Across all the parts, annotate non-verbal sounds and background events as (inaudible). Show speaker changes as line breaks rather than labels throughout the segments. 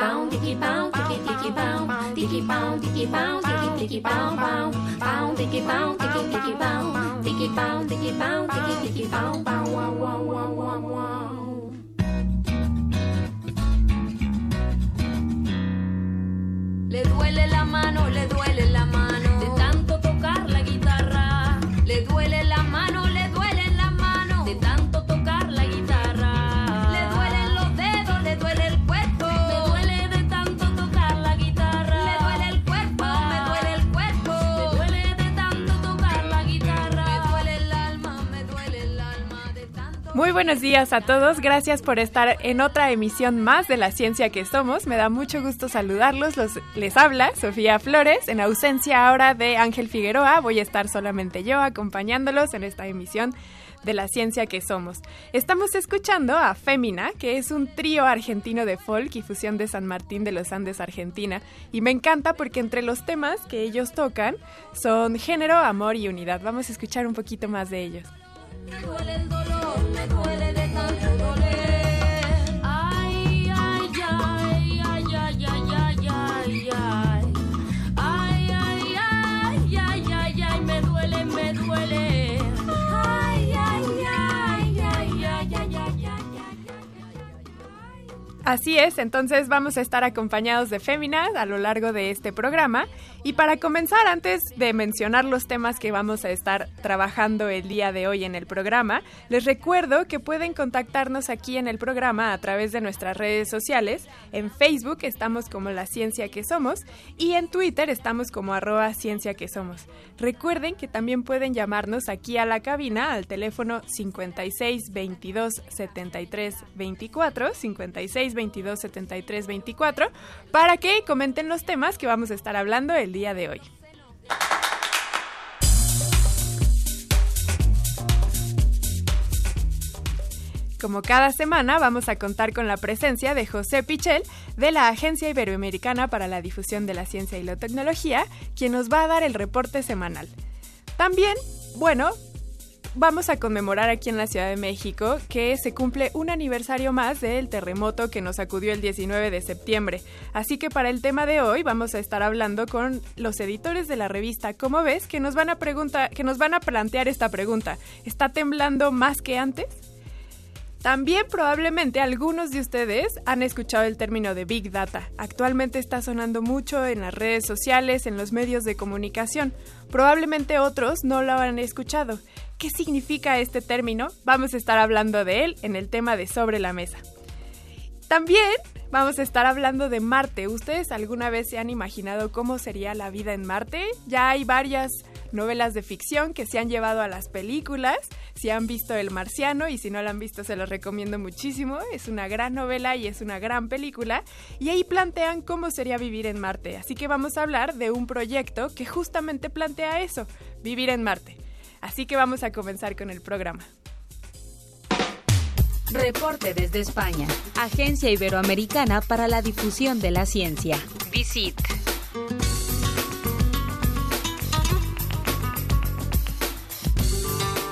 pound, tiki pound, tiki. Le duele la mano, le duele
Muy buenos días a todos, gracias por estar en otra emisión más de La Ciencia que Somos. Me da mucho gusto saludarlos. Los, les habla Sofía Flores, en ausencia ahora de Ángel Figueroa. Voy a estar solamente yo acompañándolos en esta emisión de La Ciencia que Somos. Estamos escuchando a Fémina, que es un trío argentino de folk y fusión de San Martín de los Andes, Argentina. Y me encanta porque entre los temas que ellos tocan son género, amor y unidad. Vamos a escuchar un poquito más de ellos.
Me duele
Así es, entonces vamos a estar acompañados de Fémina a lo largo de este programa. Y para comenzar, antes de mencionar los temas que vamos a estar trabajando el día de hoy en el programa, les recuerdo que pueden contactarnos aquí en el programa a través de nuestras redes sociales. En Facebook estamos como La Ciencia que Somos y en Twitter estamos como arroba Ciencia que Somos. Recuerden que también pueden llamarnos aquí a la cabina al teléfono 56 22 73 24, 56 22 73 24, para que comenten los temas que vamos a estar hablando el día de hoy. Como cada semana, vamos a contar con la presencia de José Pichel de la Agencia Iberoamericana para la Difusión de la Ciencia y la Tecnología, quien nos va a dar el reporte semanal. También, bueno, vamos a conmemorar aquí en la Ciudad de México que se cumple un aniversario más del terremoto que nos sacudió el 19 de septiembre. Así que para el tema de hoy vamos a estar hablando con los editores de la revista Como ves que nos van a preguntar, que nos van a plantear esta pregunta. ¿Está temblando más que antes? También probablemente algunos de ustedes han escuchado el término de Big Data. Actualmente está sonando mucho en las redes sociales, en los medios de comunicación. Probablemente otros no lo han escuchado. ¿Qué significa este término? Vamos a estar hablando de él en el tema de Sobre la Mesa. También vamos a estar hablando de Marte. ¿Ustedes alguna vez se han imaginado cómo sería la vida en Marte? Ya hay varias novelas de ficción que se han llevado a las películas. Si han visto El Marciano y si no la han visto se los recomiendo muchísimo. Es una gran novela y es una gran película. Y ahí plantean cómo sería vivir en Marte. Así que vamos a hablar de un proyecto que justamente plantea eso, vivir en Marte. Así que vamos a comenzar con el programa.
Reporte desde España. Agencia Iberoamericana para la Difusión de la Ciencia. Visit.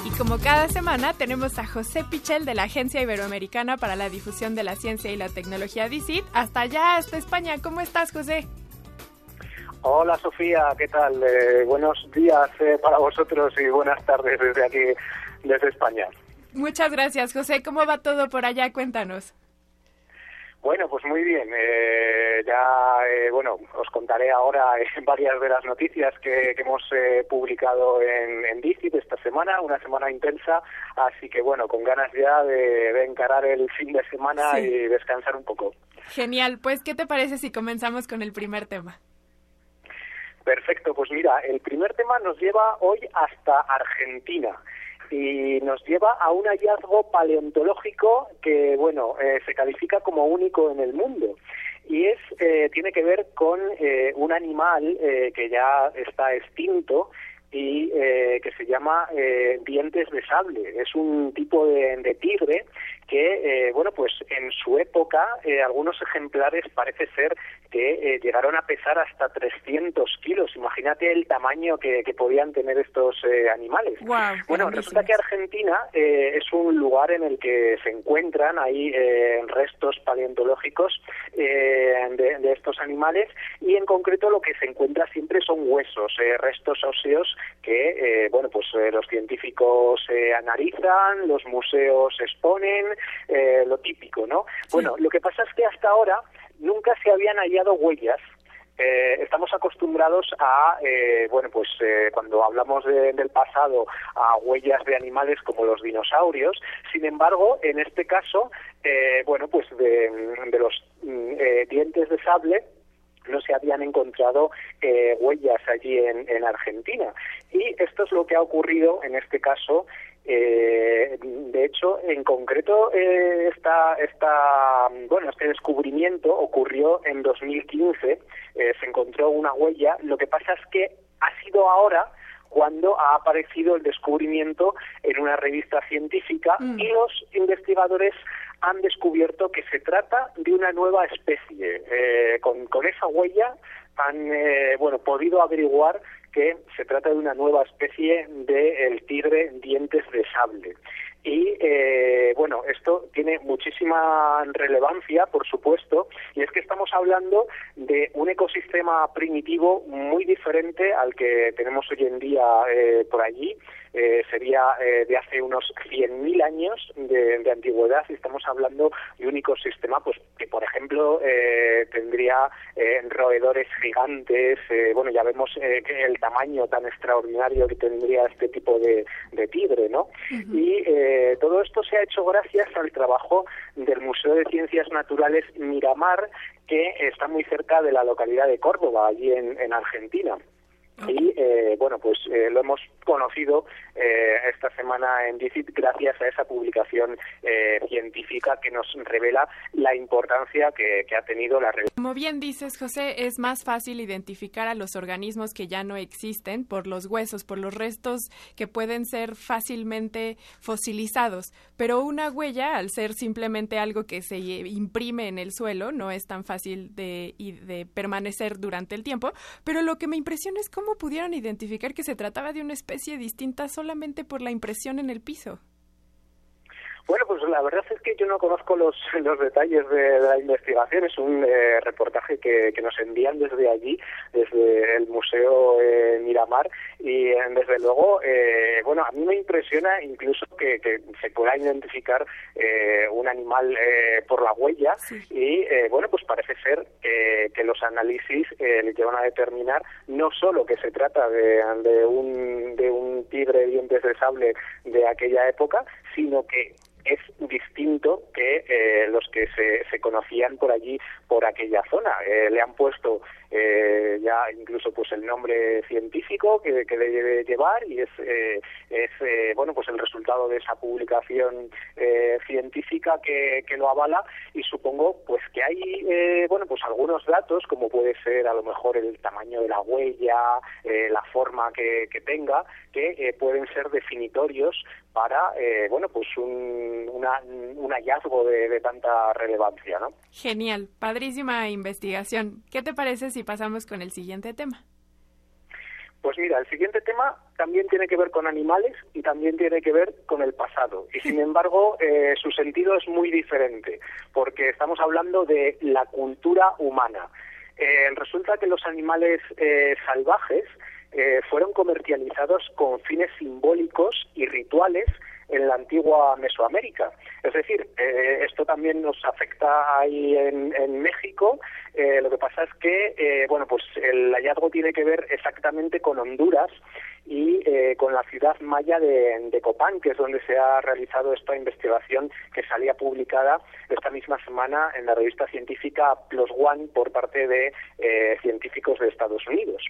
Y como cada semana tenemos a José Pichel de la Agencia Iberoamericana para la Difusión de la Ciencia y la Tecnología DICIT. Hasta allá, hasta España. ¿Cómo estás, José?
Hola Sofía, ¿qué tal? Eh, buenos días eh, para vosotros y buenas tardes desde aquí, desde España.
Muchas gracias, José. ¿Cómo va todo por allá? Cuéntanos.
Bueno, pues muy bien. Eh, ya, eh, bueno, os contaré ahora eh, (laughs) varias de las noticias que, que hemos eh, publicado en, en DICIT esta semana, una semana intensa, así que bueno, con ganas ya de, de encarar el fin de semana
Sí.
y descansar un poco.
Genial. Pues, ¿qué te parece si comenzamos con el primer tema?
Perfecto, pues mira, el primer tema nos lleva hoy hasta Argentina y nos lleva a un hallazgo paleontológico que, bueno, eh, se califica como único en el mundo. y es eh, tiene que ver con eh, un animal eh, que ya está extinto y eh, que se llama eh, dientes de sable. Es un tipo de, de tigre que, eh, bueno, pues en su época eh, algunos ejemplares parece ser que eh, llegaron a pesar hasta 300 kilos. Imagínate el tamaño que, que podían tener estos eh, animales. Bueno, resulta que Argentina eh, es un lugar en el que se encuentran ahí eh, restos paleontológicos eh, de, de estos animales y en concreto lo que se encuentra siempre son huesos, eh, restos óseos que, eh, bueno, pues eh, los científicos eh, analizan, los museos exponen, eh, lo típico, ¿no? Bueno, lo que pasa es que hasta ahora nunca se habían hallado huellas eh, estamos acostumbrados a, eh, bueno, pues eh, cuando hablamos de- del pasado, a huellas de animales como los dinosaurios. Sin embargo, en este caso, eh, bueno, pues de, de los mm, eh, dientes de sable no se habían encontrado eh, huellas allí en, en Argentina. Y esto es lo que ha ocurrido en este caso. eh, de hecho, en concreto, eh, esta, esta, bueno, este descubrimiento ocurrió en 2015. eh, se encontró una huella. Lo que pasa es que ha sido ahora cuando ha aparecido el descubrimiento en una revista científica
Mm.
y los investigadores han descubierto que se trata de una nueva especie. Eh, con, con esa huella han eh, bueno podido averiguar que se trata de una nueva especie de el tigre dientes de sable. Y eh, bueno, esto tiene muchísima relevancia, por supuesto, y es que estamos hablando de un ecosistema primitivo muy diferente al que tenemos hoy en día eh, por allí. Eh, sería eh, de hace unos 100.000 años de, de antigüedad y estamos hablando de un ecosistema pues que por ejemplo eh, tendría eh, roedores gigantes eh, bueno ya vemos eh, el tamaño tan extraordinario que tendría este tipo de, de tigre no y eh, todo esto se ha hecho gracias al trabajo del Museo de Ciencias Naturales Miramar que está muy cerca de la localidad de Córdoba allí en, en Argentina y eh, bueno pues eh, lo hemos conocido eh, esta semana en DICIT gracias a esa publicación eh, científica que nos revela la importancia que, que ha tenido la revelación
Como bien dices, José, es más fácil identificar a los organismos que ya no existen por los huesos, por los restos que pueden ser fácilmente fosilizados. Pero una huella, al ser simplemente algo que se imprime en el suelo, no es tan fácil de, de permanecer durante el tiempo. Pero lo que me impresiona es cómo pudieron identificar que se trataba de una especie distinta solamente por la impresión en el piso.
Bueno, pues la verdad es que yo no conozco los, (laughs) los detalles de, de la investigación. Es un eh, reportaje que, que nos envían desde allí, desde el Museo eh, Miramar. Y eh, desde luego, eh, bueno, a mí me impresiona incluso que, que se pueda identificar eh, un animal eh, por la huella. Y eh, bueno, pues parece ser que, los análisis eh, le llevan a determinar no solo que se trata de, de, un, de un tigre dientes de sable de aquella época, sino que es distinto que eh, los que se, se conocían por allí, por aquella zona. Eh, le han puesto eh, ya incluso pues el nombre científico que, que debe llevar y es, eh, es eh, bueno pues el resultado de esa publicación eh, científica que, que lo avala y supongo pues que hay bueno pues algunos datos como puede ser a lo mejor el tamaño de la huella, la forma que, que tenga, que pueden ser definitorios para bueno pues un, una, un hallazgo de, de tanta relevancia, ¿no?
Genial, padrísima investigación. ¿Qué te parece si pasamos con el siguiente tema?
Pues mira, el siguiente tema también tiene que ver con animales y también tiene que ver con el pasado. Y sin (laughs) embargo, eh, su sentido es muy diferente, porque estamos hablando de la cultura humana. Eh, resulta que los animales eh, salvajes eh, fueron comercializados con fines simbólicos y rituales en la antigua Mesoamérica. Es decir, eh, esto también nos afecta ahí en, México. Eh, lo que pasa es que, eh, bueno, pues el hallazgo tiene que ver exactamente con Honduras y eh, con la ciudad maya de, de Copán, que es donde se ha realizado esta investigación que salía publicada esta misma semana en la revista científica Plus One por parte de eh, científicos de Estados Unidos.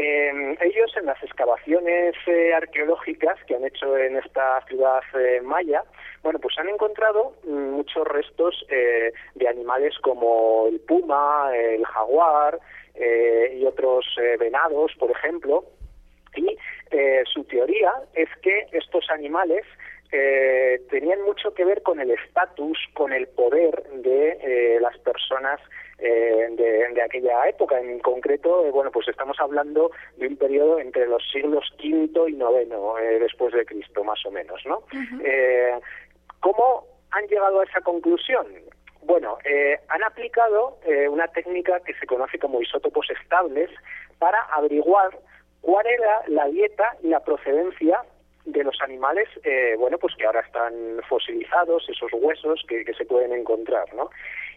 Eh, ellos en las excavaciones eh, arqueológicas que han hecho en esta ciudad eh, maya, bueno, pues han encontrado mm, muchos restos eh, de animales como el puma, el jaguar eh, y otros eh, venados, por ejemplo. Y su teoría es que estos animales eh, tenían mucho que ver con el estatus, con el poder de eh, las personas eh, de, de aquella época. En concreto, eh, bueno, pues estamos hablando de un periodo entre los siglos V y IX eh, después de Cristo, más o menos, ¿no? Eh, ¿Cómo han llegado a esa conclusión? Bueno, eh, han aplicado eh, una técnica que se conoce como isótopos estables para averiguar cuál era la dieta y la procedencia de los animales, eh, bueno, pues que ahora están fosilizados, esos huesos que, se pueden encontrar, ¿no?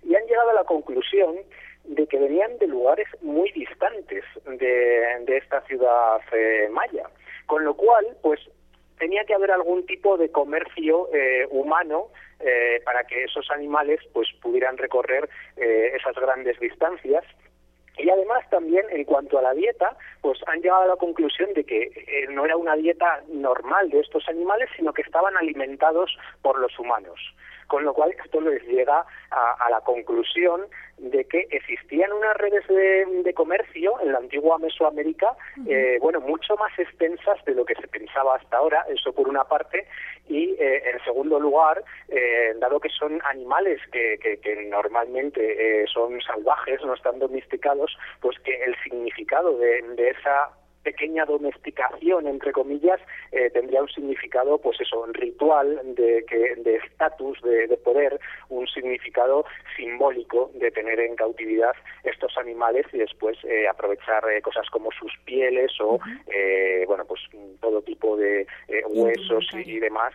Y han llegado a la conclusión de que venían de lugares muy distantes de, de esta ciudad eh, maya, con lo cual, pues tenía que haber algún tipo de comercio eh, humano eh, para que esos animales pues pudieran recorrer eh, esas grandes distancias y además también en cuanto a la dieta, pues han llegado a la conclusión de que eh, no era una dieta normal de estos animales, sino que estaban alimentados por los humanos. Con lo cual esto les llega a, a la conclusión de que existían unas redes de, de comercio en la antigua Mesoamérica, eh, bueno, mucho más extensas de lo que se pensaba hasta ahora, eso por una parte, y eh, en segundo lugar, eh, dado que son animales que, que, que normalmente eh, son salvajes, no están domesticados, pues que el significado de, de esa pequeña domesticación entre comillas eh, tendría un significado pues eso ritual de que de estatus de, de, poder un significado simbólico de tener en cautividad estos animales y después eh, aprovechar eh, cosas como sus pieles o uh -huh. bueno pues todo tipo de huesos y, y, demás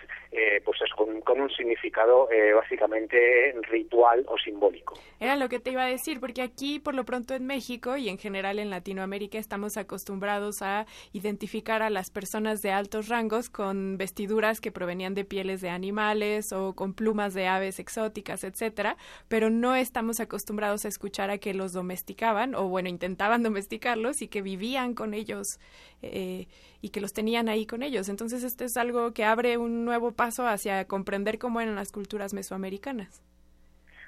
pues es con, con, un significado básicamente ritual o simbólico
era lo que te iba a decir porque aquí por lo pronto en México y en general en Latinoamérica estamos acostumbrados a identificar a las personas de altos rangos con vestiduras que provenían de pieles de animales o con plumas de aves exóticas, etcétera, pero no estamos acostumbrados a escuchar a que los domesticaban o bueno, intentaban (laughs) domesticarlos y que vivían con ellos eh, y que los tenían ahí con ellos. Entonces, esto es algo que abre un nuevo paso hacia comprender cómo eran las culturas mesoamericanas.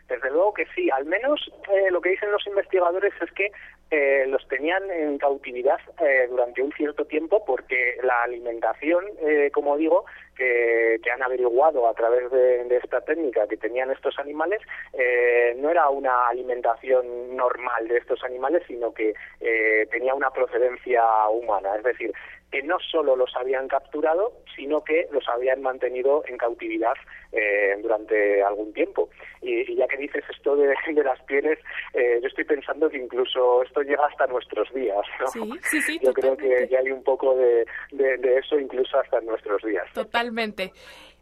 Desde luego que sí, al menos eh, lo que dicen los investigadores es que eh, los tenían en cautividad eh, durante un cierto tiempo porque la alimentación, eh, como digo, que, que, han averiguado a través de, de, esta técnica que tenían estos animales, eh, no era una alimentación normal de estos animales, sino que eh, tenía una procedencia humana. Es decir, que no solo los habían capturado, sino que los habían mantenido en cautividad eh, durante algún tiempo. Y, y, ya que dices esto de, (laughs) de las pieles, eh, yo estoy pensando que incluso esto llega hasta nuestros días. ¿no?
Sí, sí, sí,
yo totalmente. creo que, que, hay un poco de, de, de, eso incluso hasta nuestros días.
Totalmente.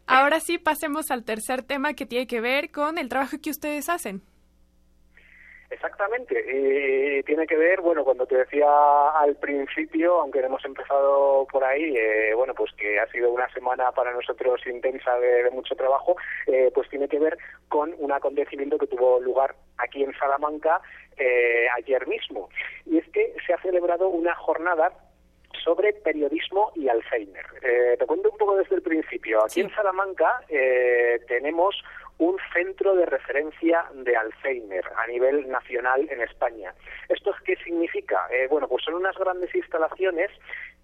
Ahora sí, pasemos al tercer tema que tiene que ver con el trabajo que ustedes hacen.
Exactamente, y tiene que ver, bueno, cuando te decía al principio, aunque hemos empezado por ahí, eh, bueno, pues que ha sido una semana para nosotros intensa de, de mucho trabajo, eh, pues tiene que ver con un acontecimiento que tuvo lugar aquí en Salamanca eh, ayer mismo. Y es que se ha celebrado una jornada sobre periodismo y Alzheimer. Eh, te cuento un poco desde el principio. Aquí sí. en Salamanca eh, tenemos un centro de referencia de Alzheimer a nivel nacional en España. ¿Esto qué significa? Eh, bueno, pues son unas grandes instalaciones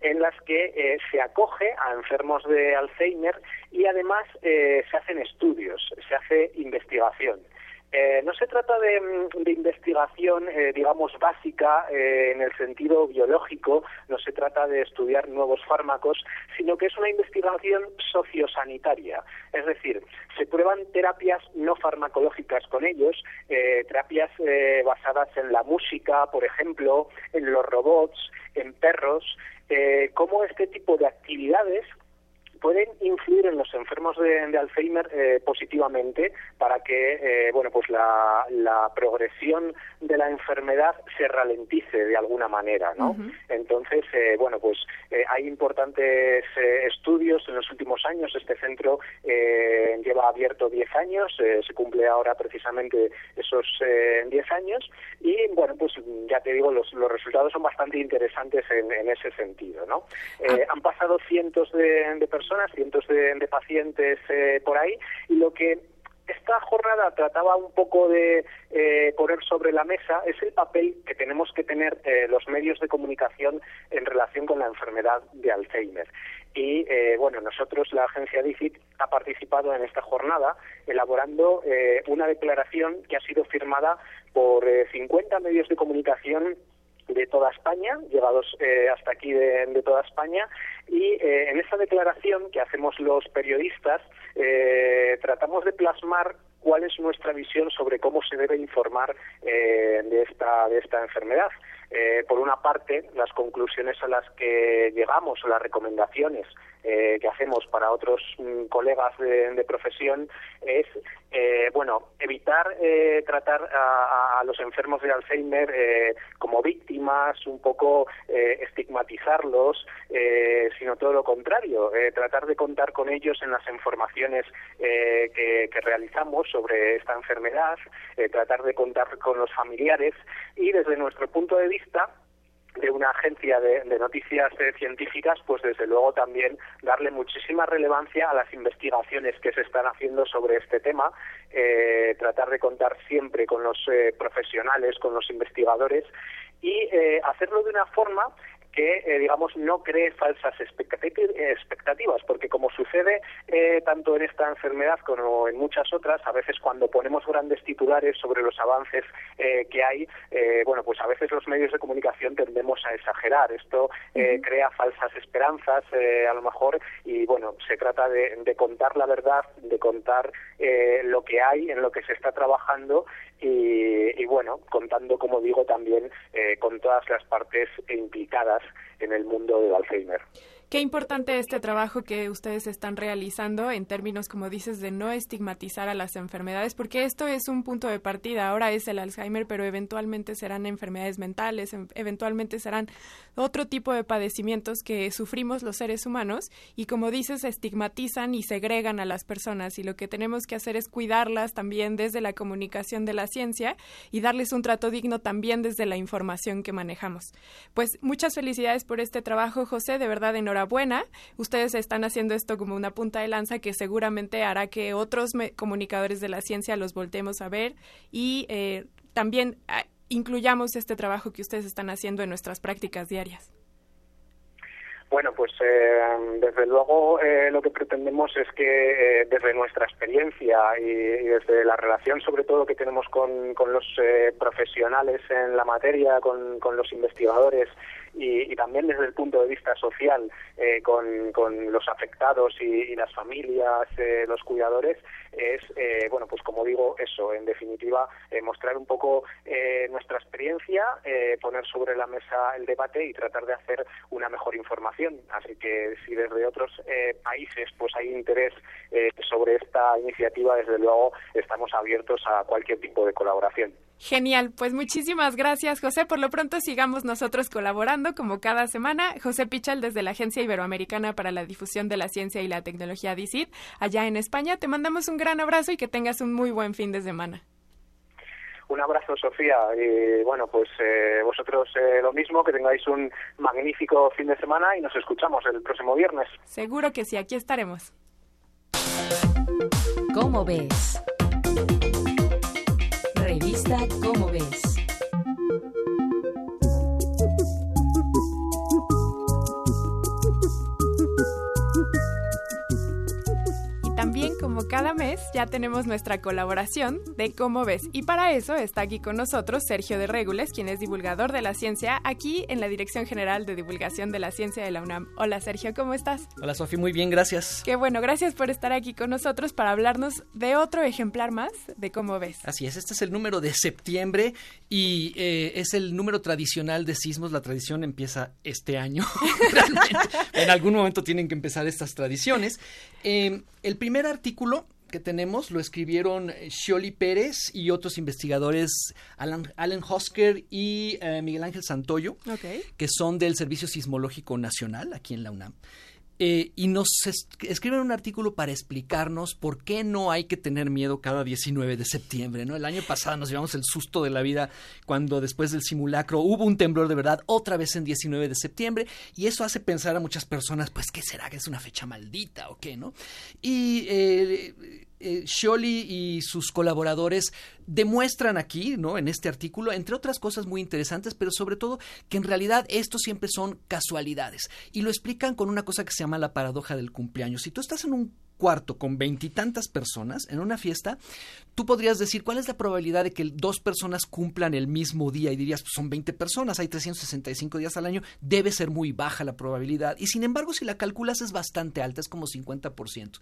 en las que eh, se acoge a enfermos de Alzheimer y además eh, se hacen estudios, se hace investigación. Eh, no se trata de, de investigación, eh, digamos, básica eh, en el sentido biológico, no se trata de estudiar nuevos fármacos, sino que es una investigación sociosanitaria. Es decir, se prueban terapias no farmacológicas con ellos, eh, terapias eh, basadas en la música, por ejemplo, en los robots, en perros, eh, este tipo de actividades pueden influir en los enfermos de, de Alzheimer eh, positivamente para que eh, bueno pues la, la, progresión de la enfermedad se ralentice de alguna manera no entonces eh, bueno pues hay importantes estudios en los últimos años. Este centro lleva abierto 10 años se cumple ahora precisamente esos 10 años. Y bueno pues ya te digo los, los resultados son bastante interesantes en, en ese sentido no ah. han pasado cientos de, de personas cientos de, pacientes por ahí y lo que esta jornada trataba un poco de eh, poner sobre la mesa es el papel que tenemos que tener eh, los medios de comunicación en relación con la enfermedad de Alzheimer. Y eh, bueno, nosotros, la agencia DICIT, ha participado en esta jornada elaborando una declaración que ha sido firmada por 50 medios de comunicación de toda España, llevados hasta aquí de, toda España, y en esa declaración que hacemos los periodistas eh, tratamos de plasmar cuál es nuestra visión sobre cómo se debe informar eh, de, esta, de esta enfermedad. Eh, por una parte, las conclusiones a las que llegamos o las recomendaciones eh, que hacemos para otros mm, colegas de, profesión es, eh, bueno, evitar eh, tratar a, los enfermos de Alzheimer como víctimas, un poco estigmatizarlos, sino todo lo contrario, tratar de contar con ellos en las informaciones que, que, realizamos sobre esta enfermedad, tratar de contar con los familiares y desde nuestro punto de vista, de una agencia de, noticias eh, científicas, pues desde luego también darle muchísima relevancia a las investigaciones que se están haciendo sobre este tema, eh, tratar de contar siempre con los eh, profesionales, con los investigadores y hacerlo de una forma que, eh, digamos, no cree falsas expectativas, porque como sucede eh, tanto en esta enfermedad como en muchas otras, a veces cuando ponemos grandes titulares sobre los avances eh, que hay, bueno, pues a veces los medios de comunicación tendemos a exagerar. Esto crea falsas esperanzas, a lo mejor, y bueno, se trata de, de contar la verdad, de contar lo que hay, en lo que se está trabajando y, bueno, contando, como digo, también eh, con todas las partes implicadas en el mundo del Alzheimer.
Qué importante este trabajo que ustedes están realizando en términos, como dices, de no estigmatizar a las enfermedades, porque esto es un punto de partida. Ahora es el Alzheimer, pero eventualmente serán enfermedades mentales, eventualmente serán otro tipo de padecimientos que sufrimos los seres humanos y, como dices, estigmatizan y segregan a las personas. Y lo que tenemos que hacer es cuidarlas también desde la comunicación de la ciencia y darles un trato digno también desde la información que manejamos. Pues muchas felicidades por este trabajo, José. De verdad, enhorabuena buena, Ustedes están haciendo esto como una punta de lanza que seguramente hará que otros comunicadores de la ciencia los voltemos a ver y eh, también ah, incluyamos este trabajo que ustedes están haciendo en nuestras prácticas diarias.
Bueno, pues eh, desde luego eh, lo que pretendemos es que desde nuestra experiencia y, desde la relación sobre todo que tenemos con, con los profesionales en la materia, con, con los investigadores y, también desde el punto de vista social eh, con, con, los afectados y, las familias, eh, los cuidadores, es, eh, bueno, pues como digo, eso, en definitiva, mostrar un poco nuestra experiencia, poner sobre la mesa el debate y tratar de hacer una mejor información. Así que si desde otros países pues hay interés sobre esta iniciativa, desde luego estamos abiertos a cualquier tipo de colaboración.
Genial, pues muchísimas gracias José. Por lo pronto sigamos nosotros colaborando como cada semana. José Pichal desde la Agencia Iberoamericana para la Difusión de la Ciencia y la Tecnología DICIT, allá en España. Te mandamos un gran abrazo y que tengas un muy buen fin de semana.
Un abrazo, Sofía. Y bueno, pues eh, vosotros eh, lo mismo, que tengáis un magnífico fin de semana y nos escuchamos el próximo viernes.
Seguro que sí, aquí estaremos.
¿Cómo ves? Revista Cómo ves.
Como cada mes ya tenemos nuestra colaboración de cómo ves. Y para eso está aquí con nosotros Sergio de Regules, quien es divulgador de la ciencia aquí en la Dirección General de Divulgación de la Ciencia de la UNAM. Hola Sergio, ¿cómo estás?
Hola Sofi, muy bien, gracias.
Qué bueno, gracias por estar aquí con nosotros para hablarnos de otro ejemplar más de cómo ves.
Así es, este es el número de septiembre y eh, es el número tradicional de sismos. La tradición empieza este año. (laughs) en algún momento tienen que empezar estas tradiciones. Eh, el primer artículo que tenemos lo escribieron Shioli Pérez y otros investigadores, Alan, Hosker y eh, Miguel Ángel Santoyo, que son del Servicio Sismológico Nacional aquí en la UNAM. Eh, y nos escriben un artículo para explicarnos por qué no hay que tener miedo cada 19 de septiembre. ¿no? El año pasado nos llevamos el susto de la vida cuando después del simulacro hubo un temblor de verdad otra vez en 19 de septiembre y eso hace pensar a muchas personas, pues, ¿qué será? ¿Que es una fecha maldita o qué? ¿no? Y eh, eh, y sus colaboradores demuestran aquí, ¿no? En este artículo, entre otras cosas muy interesantes, pero sobre todo que en realidad esto siempre son casualidades. Y lo explican con una cosa que se llama la paradoja del cumpleaños. Si tú estás en un cuarto con veintitantas personas en una fiesta, tú podrías decir cuál es la probabilidad de que dos personas cumplan el mismo día y dirías, pues son 20 personas, hay 365 días al año, debe ser muy baja la probabilidad. Y sin embargo, si la calculas es bastante alta, es como 50%.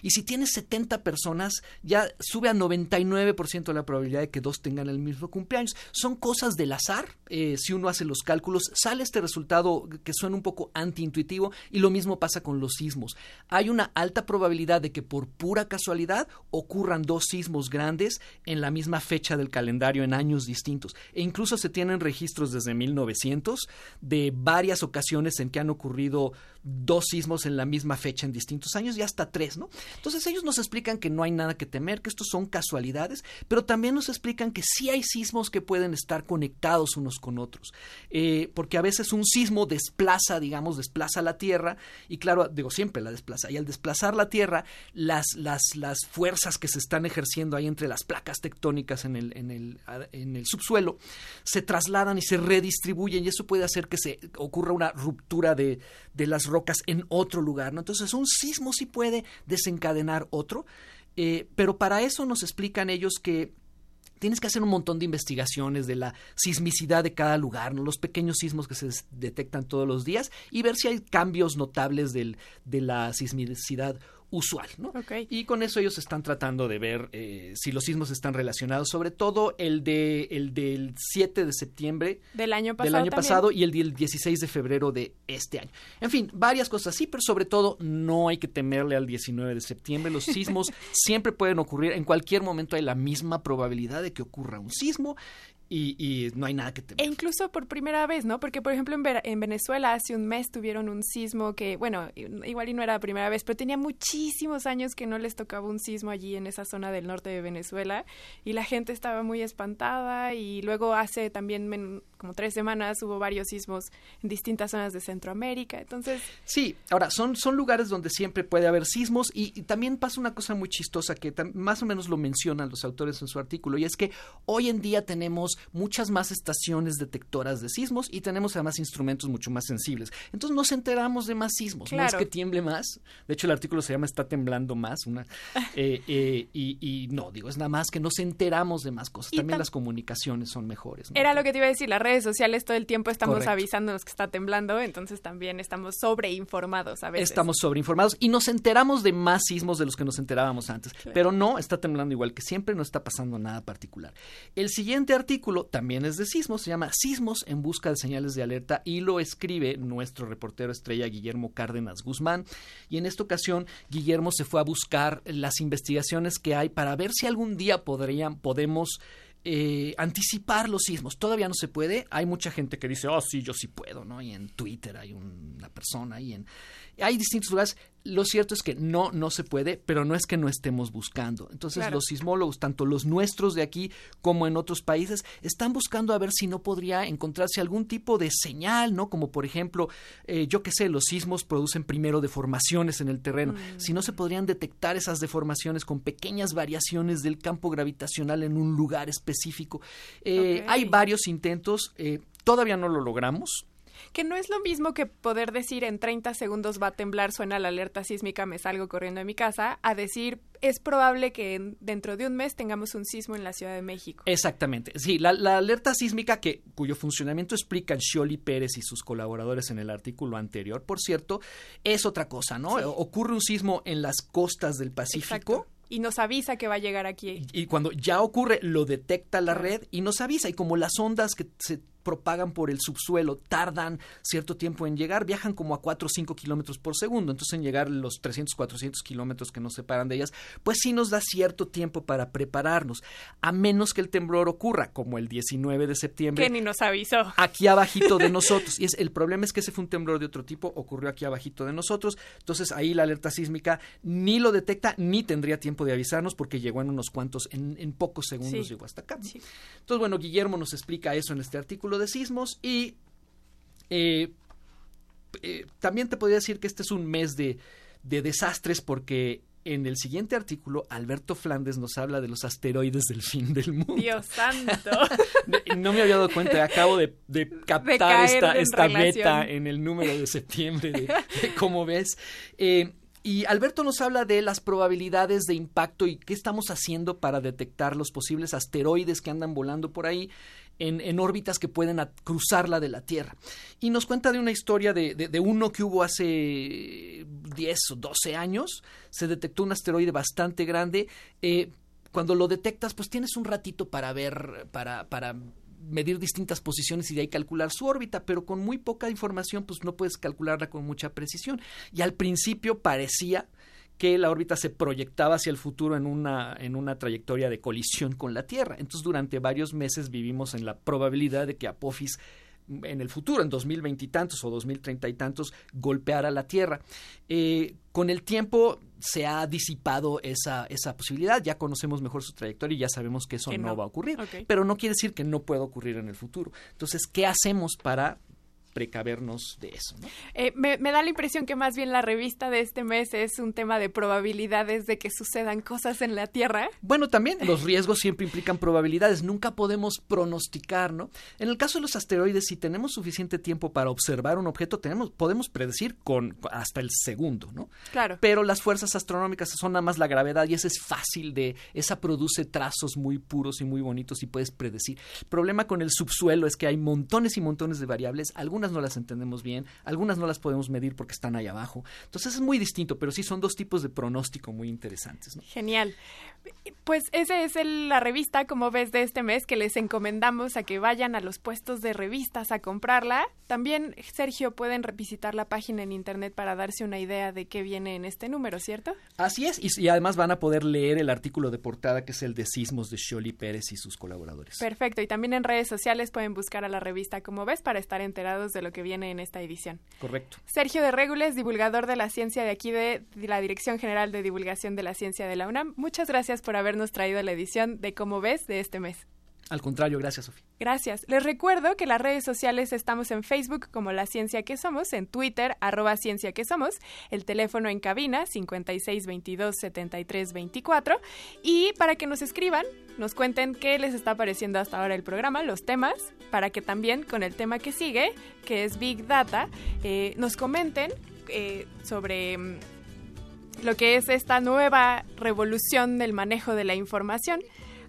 Y si tienes 70 personas, ya sube a 99% la probabilidad de que dos tengan el mismo cumpleaños. Son cosas del azar. Eh, si uno hace los cálculos, sale este resultado que suena un poco antiintuitivo y lo mismo pasa con los sismos. Hay una alta probabilidad de que por pura casualidad ocurran dos sismos grandes en la misma fecha del calendario en años distintos. E incluso se tienen registros desde 1900 de varias ocasiones en que han ocurrido dos sismos en la misma fecha en distintos años y hasta tres, ¿no? Entonces ellos nos explican que no hay nada que temer, que estos son casualidades, pero también nos explican que sí hay sismos que pueden estar conectados unos con otros, eh, porque a veces un sismo desplaza, digamos, desplaza la Tierra y claro, digo, siempre la desplaza, y al desplazar la Tierra, las, las, las fuerzas que se están ejerciendo ahí entre las placas tectónicas en el, en el, en el subsuelo se trasladan y se redistribuyen y eso puede hacer que se ocurra una ruptura de, de las rocas en otro lugar, ¿no? Entonces un sismo sí puede desencadenar otro, eh, pero para eso nos explican ellos que tienes que hacer un montón de investigaciones de la sismicidad de cada lugar, ¿no? los pequeños sismos que se detectan todos los días y ver si hay cambios notables del, de la sismicidad usual, ¿no? Y con eso ellos están tratando de ver eh, si los sismos están relacionados, sobre todo el de el del 7 de septiembre
del año pasado,
del año pasado y el del 16 de febrero de este año. En fin, varias cosas así, pero sobre todo no hay que temerle al 19 de septiembre. Los sismos (laughs) siempre pueden ocurrir, en cualquier momento hay la misma probabilidad de que ocurra un sismo y, no hay nada que temer.
E incluso por primera vez, ¿no? Porque, por ejemplo, en, en, Venezuela hace un mes tuvieron un sismo que, bueno, igual y no era la primera vez, pero tenía muchísimos años que no les tocaba un sismo allí en esa zona del norte de Venezuela y la gente estaba muy espantada y luego hace también como tres semanas hubo varios sismos en distintas zonas de Centroamérica, entonces...
Sí, ahora, son, son lugares donde siempre puede haber sismos y, y también pasa una cosa muy chistosa que más o menos lo mencionan los autores en su artículo y es que hoy en día tenemos muchas más estaciones detectoras de sismos y tenemos además instrumentos mucho más sensibles. Entonces nos enteramos de más sismos. No es que tiemble más. De hecho, el artículo se llama Está temblando más. Una, (laughs) eh, eh, y, no, digo, es nada más que nos enteramos de más cosas. También las comunicaciones son mejores.
Era lo que te iba a decir. Las redes sociales todo el tiempo estamos avisándonos que está temblando, entonces también estamos sobreinformados a veces.
Estamos sobreinformados y nos enteramos de más sismos de los que nos enterábamos antes. Pero no, está temblando igual que siempre, no está pasando nada particular. El siguiente artículo también es de sismos, se llama Sismos en busca de señales de alerta y lo escribe nuestro reportero estrella Guillermo Cárdenas Guzmán. Y en esta ocasión Guillermo se fue a buscar las investigaciones que hay para ver si algún día podrían, podemos eh, anticipar los sismos. Todavía no se puede. Hay mucha gente que dice, oh, sí, yo sí puedo, ¿no? Y en Twitter hay una persona y en... Hay distintos lugares. Lo cierto es que no, no se puede, pero no es que no estemos buscando. Entonces los sismólogos, tanto los nuestros de aquí como en otros países, están buscando a ver si no podría encontrarse algún tipo de señal, ¿no? Como por ejemplo, eh, yo qué sé, los sismos producen primero deformaciones en el terreno. Mm. Si no se podrían detectar esas deformaciones con pequeñas variaciones del campo gravitacional en un lugar específico. Eh, hay varios intentos, eh, todavía no lo logramos
Que no es lo mismo que poder decir en 30 segundos va a temblar, suena la alerta sísmica, me salgo corriendo de mi casa, a decir es probable que en- dentro de un mes tengamos un sismo en la Ciudad de México.
Exactamente. Sí, la, la alerta sísmica que, cuyo funcionamiento explican Scioli Pérez y sus colaboradores en el artículo anterior, por cierto, es otra cosa, ¿no? Ocurre un sismo en las costas del Pacífico.
Exacto. Y nos avisa que va a llegar aquí.
Y cuando ya ocurre, lo detecta la red y nos avisa. Y como las ondas que se propagan por el subsuelo tardan cierto tiempo en llegar, viajan como a 4 o 5 kilómetros por segundo. Entonces, en llegar los 300, 400 kilómetros que nos separan de ellas, pues sí nos da cierto tiempo para prepararnos. A menos que el temblor ocurra, como el 19 de septiembre
Que ni nos avisó.
aquí abajito de (laughs) nosotros. Y es, el problema es que ese fue un temblor de otro tipo, ocurrió aquí abajito de nosotros. Entonces ahí la alerta sísmica ni lo detecta ni tendría tiempo de avisarnos porque llegó en unos cuantos, en, en pocos segundos
Sí.
llegó hasta acá. Entonces, bueno, Guillermo nos explica eso en este artículo de sismos y eh, eh, también te podría decir que este es un mes de, de desastres porque en el siguiente artículo Alberto Flandes nos habla de los asteroides del fin del mundo.
Dios santo. (laughs)
No me había dado cuenta, acabo de, de captar esta, esta meta en el número de septiembre de, (laughs) de cómo ves. Eh, y Alberto nos habla de las probabilidades de impacto y qué estamos haciendo para detectar los posibles asteroides que andan volando por ahí en, en órbitas que pueden cruzar la de la Tierra. Y nos cuenta de una historia de, de- de uno que hubo hace 10 o 12 años. Se detectó un asteroide bastante grande. Eh, cuando lo detectas, pues tienes un ratito para ver, para, para medir distintas posiciones y de ahí calcular su órbita, pero con muy poca información, pues no puedes calcularla con mucha precisión. Y al principio parecía que la órbita se proyectaba hacia el futuro en una, en una trayectoria de colisión con la Tierra. Entonces, durante varios meses vivimos en la probabilidad de que Apophis en el futuro, en 2020 y tantos o 2030 y tantos, golpeara la Tierra. Eh, con el tiempo se ha disipado esa, esa posibilidad, ya conocemos mejor su trayectoria y ya sabemos que eso
Que
no.
no.
va a ocurrir, pero no quiere decir que no pueda ocurrir en el futuro. Entonces, ¿qué hacemos para precavernos de eso? ¿no?
Eh, me, me da la impresión que más bien la revista de este mes es un tema de probabilidades de que sucedan cosas en la Tierra.
Bueno, también los riesgos siempre implican probabilidades, nunca podemos pronosticar, ¿no? En el caso de los asteroides, si tenemos suficiente tiempo para observar un objeto, tenemos, podemos predecir con hasta el segundo, ¿no?
Claro.
Pero las fuerzas astronómicas son nada más la gravedad y esa es fácil de, esa produce trazos muy puros y muy bonitos y puedes predecir. El problema con el subsuelo es que hay montones y montones de variables, algunas no las entendemos bien, algunas no las podemos medir porque están ahí abajo. Entonces es muy distinto, pero sí son dos tipos de pronóstico muy interesantes, ¿no?
Genial. Pues esa es el- la revista, como ves, de este mes, que les encomendamos a que vayan a los puestos de revistas a comprarla. También, Sergio, pueden visitar la página en internet para darse una idea de qué viene en este número, ¿cierto?
Así es, y, y además van a poder leer el artículo de portada que es el de sismos de Scioli Pérez y sus colaboradores.
Perfecto. Y también en redes sociales pueden buscar a la revista, como ves, para estar enterados de lo que viene en esta edición.
Correcto.
Sergio de Régules, divulgador de la ciencia de aquí de la Dirección General de Divulgación de la Ciencia de la UNAM. Muchas gracias por habernos traído la edición de Cómo ves de este mes.
Al contrario, gracias, Sofía.
Gracias. Les recuerdo que las redes sociales estamos en Facebook como La Ciencia que Somos, en Twitter, arroba Ciencia que Somos, el teléfono en cabina 5622-7324 y para que nos escriban, nos cuenten qué les está pareciendo hasta ahora el programa, los temas, para que también con el tema que sigue, que es Big Data, eh, nos comenten eh, sobre... mm, lo que es esta nueva revolución del manejo de la información.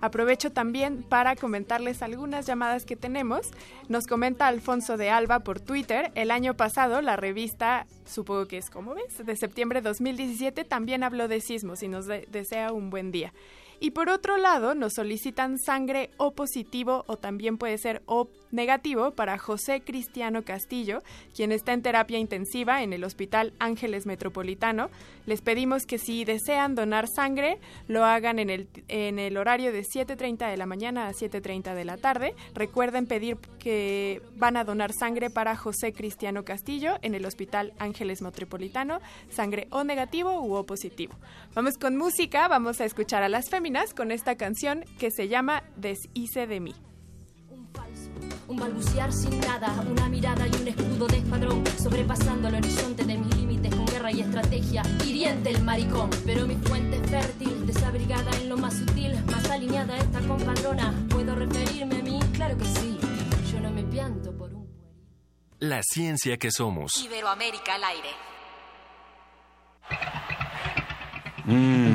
Aprovecho también para comentarles algunas llamadas que tenemos. Nos comenta Alfonso de Alba por Twitter. El año pasado la revista, supongo que es como ves, de septiembre de 2017 también habló de sismos y nos de- desea un buen día. Y por otro lado, nos solicitan sangre O positivo o también puede ser O negativo para José Cristiano Castillo, quien está en terapia intensiva en el Hospital Ángeles Metropolitano. Les pedimos que si desean donar sangre, lo hagan en el, en el horario de 7.30 de la mañana a 7.30 de la tarde. Recuerden pedir que van a donar sangre para José Cristiano Castillo en el Hospital Ángeles Metropolitano, sangre O negativo u O positivo. Vamos con música, vamos a escuchar a las féminas con esta canción que se llama Deshice de mí.
Un balbucear sin nada, una mirada y un escudo de escuadrón, sobrepasando el horizonte de mis límites con guerra y estrategia. Hiriente el maricón, pero mi fuente es fértil, desabrigada en lo más sutil, más alineada esta compadrona. ¿Puedo referirme a mí? Claro que sí, yo no me pianto por un
La ciencia que somos.
Iberoamérica al aire.
Mm,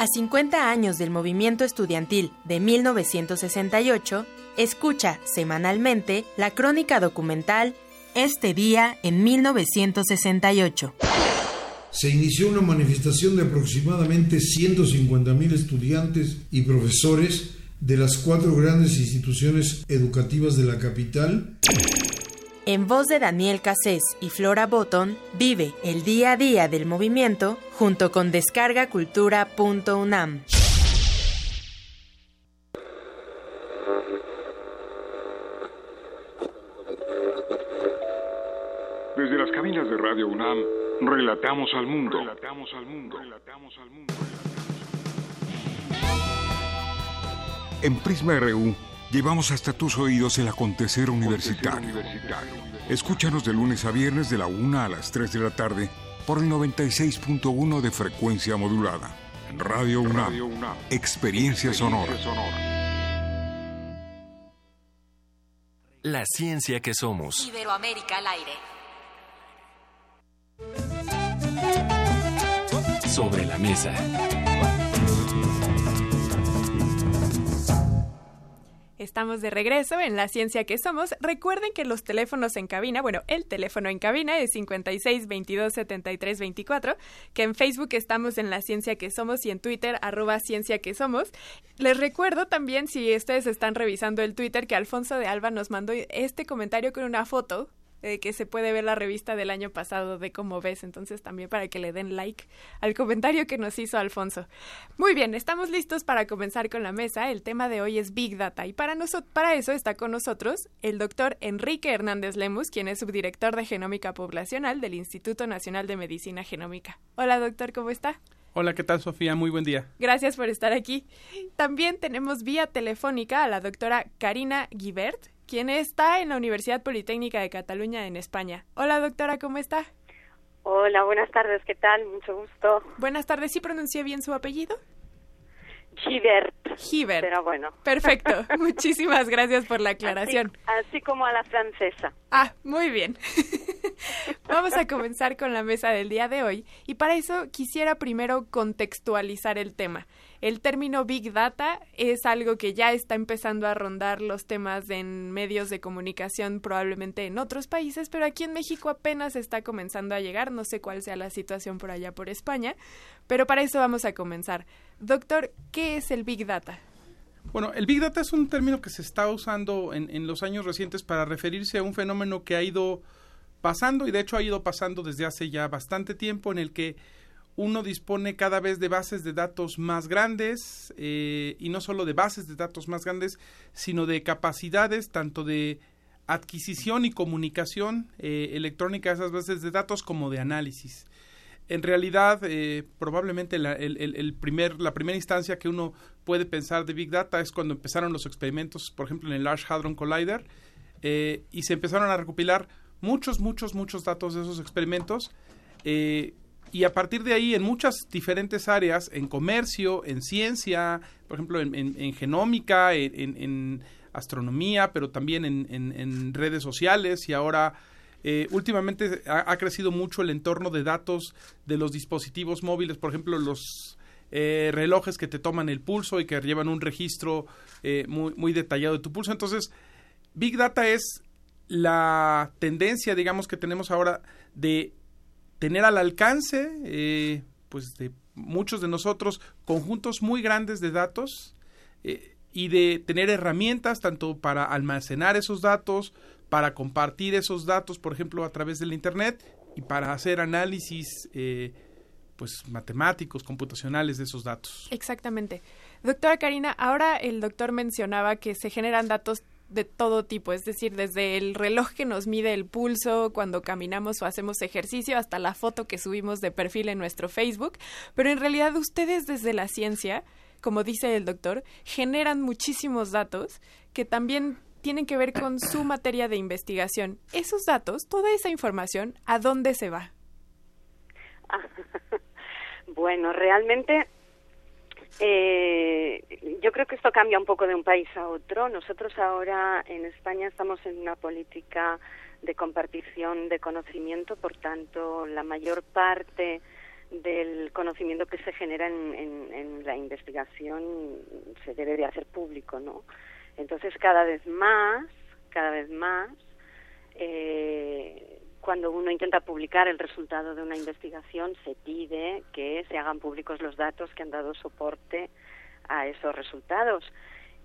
A 50 años del movimiento estudiantil de 1968, escucha semanalmente la crónica documental Este día en 1968.
Se inició una manifestación de aproximadamente 150.000 estudiantes y profesores de las cuatro grandes instituciones educativas de la capital
en voz de Daniel Cassés y Flora Botton, vive el día a día del movimiento junto con descargacultura.unam.
Desde las cabinas de Radio UNAM, relatamos al mundo. Relatamos al mundo. Relatamos al mundo. En Prisma RU llevamos hasta tus oídos el acontecer universitario. Escúchanos de lunes a viernes de la 1 a las 3 de la tarde por el 96.1 de frecuencia modulada. En Radio UNAM, Experiencia Sonora.
La ciencia que somos.
Iberoamérica al aire.
Sobre la mesa.
Estamos de regreso en La Ciencia que Somos. Recuerden que los teléfonos en cabina, bueno, el teléfono en cabina es 56 22 73 24, que en Facebook estamos en La Ciencia que Somos y en Twitter arroba Ciencia que Somos. Les recuerdo también, si ustedes están revisando el Twitter, que Alfonso de Alba nos mandó este comentario con una foto eh, que se puede ver la revista del año pasado de cómo ves, entonces también para que le den like al comentario que nos hizo Alfonso. Muy bien, estamos listos para comenzar con la mesa. El tema de hoy es Big Data y para, para eso está con nosotros el doctor Enrique Hernández Lemus, quien es subdirector de Genómica Poblacional del Instituto Nacional de Medicina Genómica. Hola doctor, ¿cómo está?
Hola, ¿qué tal Sofía? Muy buen día.
Gracias por estar aquí. También tenemos vía telefónica a la doctora Karina Guibert, quien está en la Universidad Politécnica de Cataluña en España. Hola doctora, ¿cómo está?
Hola, buenas tardes, ¿qué tal? Mucho gusto.
Buenas tardes, ¿sí pronuncié bien su apellido?
Givert.
Givert.
Pero bueno.
Perfecto. (laughs) Muchísimas gracias por la aclaración.
Así, así, como a la francesa.
Ah, muy bien. (laughs) Vamos a comenzar con la mesa del día de hoy y para eso quisiera primero contextualizar el tema. El término Big Data es algo que ya está empezando a rondar los temas en medios de comunicación probablemente en otros países, pero aquí en México apenas está comenzando a llegar, no sé cuál sea la situación por allá por España, pero para eso vamos a comenzar. Doctor, ¿qué es el Big Data?
Bueno, el Big Data es un término que se está usando en, en los años recientes para referirse a un fenómeno que ha ido pasando y de hecho ha ido pasando desde hace ya bastante tiempo en el que uno dispone cada vez de bases de datos más grandes eh, y no solo de bases de datos más grandes, sino de capacidades tanto de adquisición y comunicación eh, electrónica de esas bases de datos como de análisis. En realidad, eh, probablemente la, primera instancia que uno puede pensar de Big Data es cuando empezaron los experimentos, por ejemplo, en el Large Hadron Collider, y se empezaron a recopilar muchos, muchos, muchos datos de esos experimentos. Y a partir de ahí, en muchas diferentes áreas, en comercio, en ciencia, por ejemplo, en, en, en genómica, en, astronomía, pero también en, redes sociales y ahora eh, últimamente ha, crecido mucho el entorno de datos de los dispositivos móviles, por ejemplo, los eh, relojes que te toman el pulso y que llevan un registro eh, muy detallado de tu pulso. Entonces, Big Data es la tendencia, digamos, que tenemos ahora de tener al alcance, eh, pues, de muchos de nosotros, conjuntos muy grandes de datos eh, y de tener herramientas tanto para almacenar esos datos, para compartir esos datos, por ejemplo, a través del Internet y para hacer análisis eh, pues matemáticos, computacionales de esos datos.
Exactamente. Doctora Karina, ahora el doctor mencionaba que se generan datos de todo tipo, es decir, desde el reloj que nos mide el pulso cuando caminamos o hacemos ejercicio hasta la foto que subimos de perfil en nuestro Facebook, pero en realidad ustedes desde la ciencia, como dice el doctor, generan muchísimos datos que también tienen que ver con su materia de investigación. Esos datos, toda esa información, ¿a dónde se va? (laughs)
Bueno, realmente eh, yo creo que esto cambia un poco de un país a otro. Nosotros ahora en España estamos en una política de compartición de conocimiento, por tanto, la mayor parte del conocimiento que se genera en, en, la investigación se debe de hacer público, ¿no? Entonces, cada vez más, cada vez más, eh, cuando uno intenta publicar el resultado de una investigación, se pide que se hagan públicos los datos que han dado soporte a esos resultados.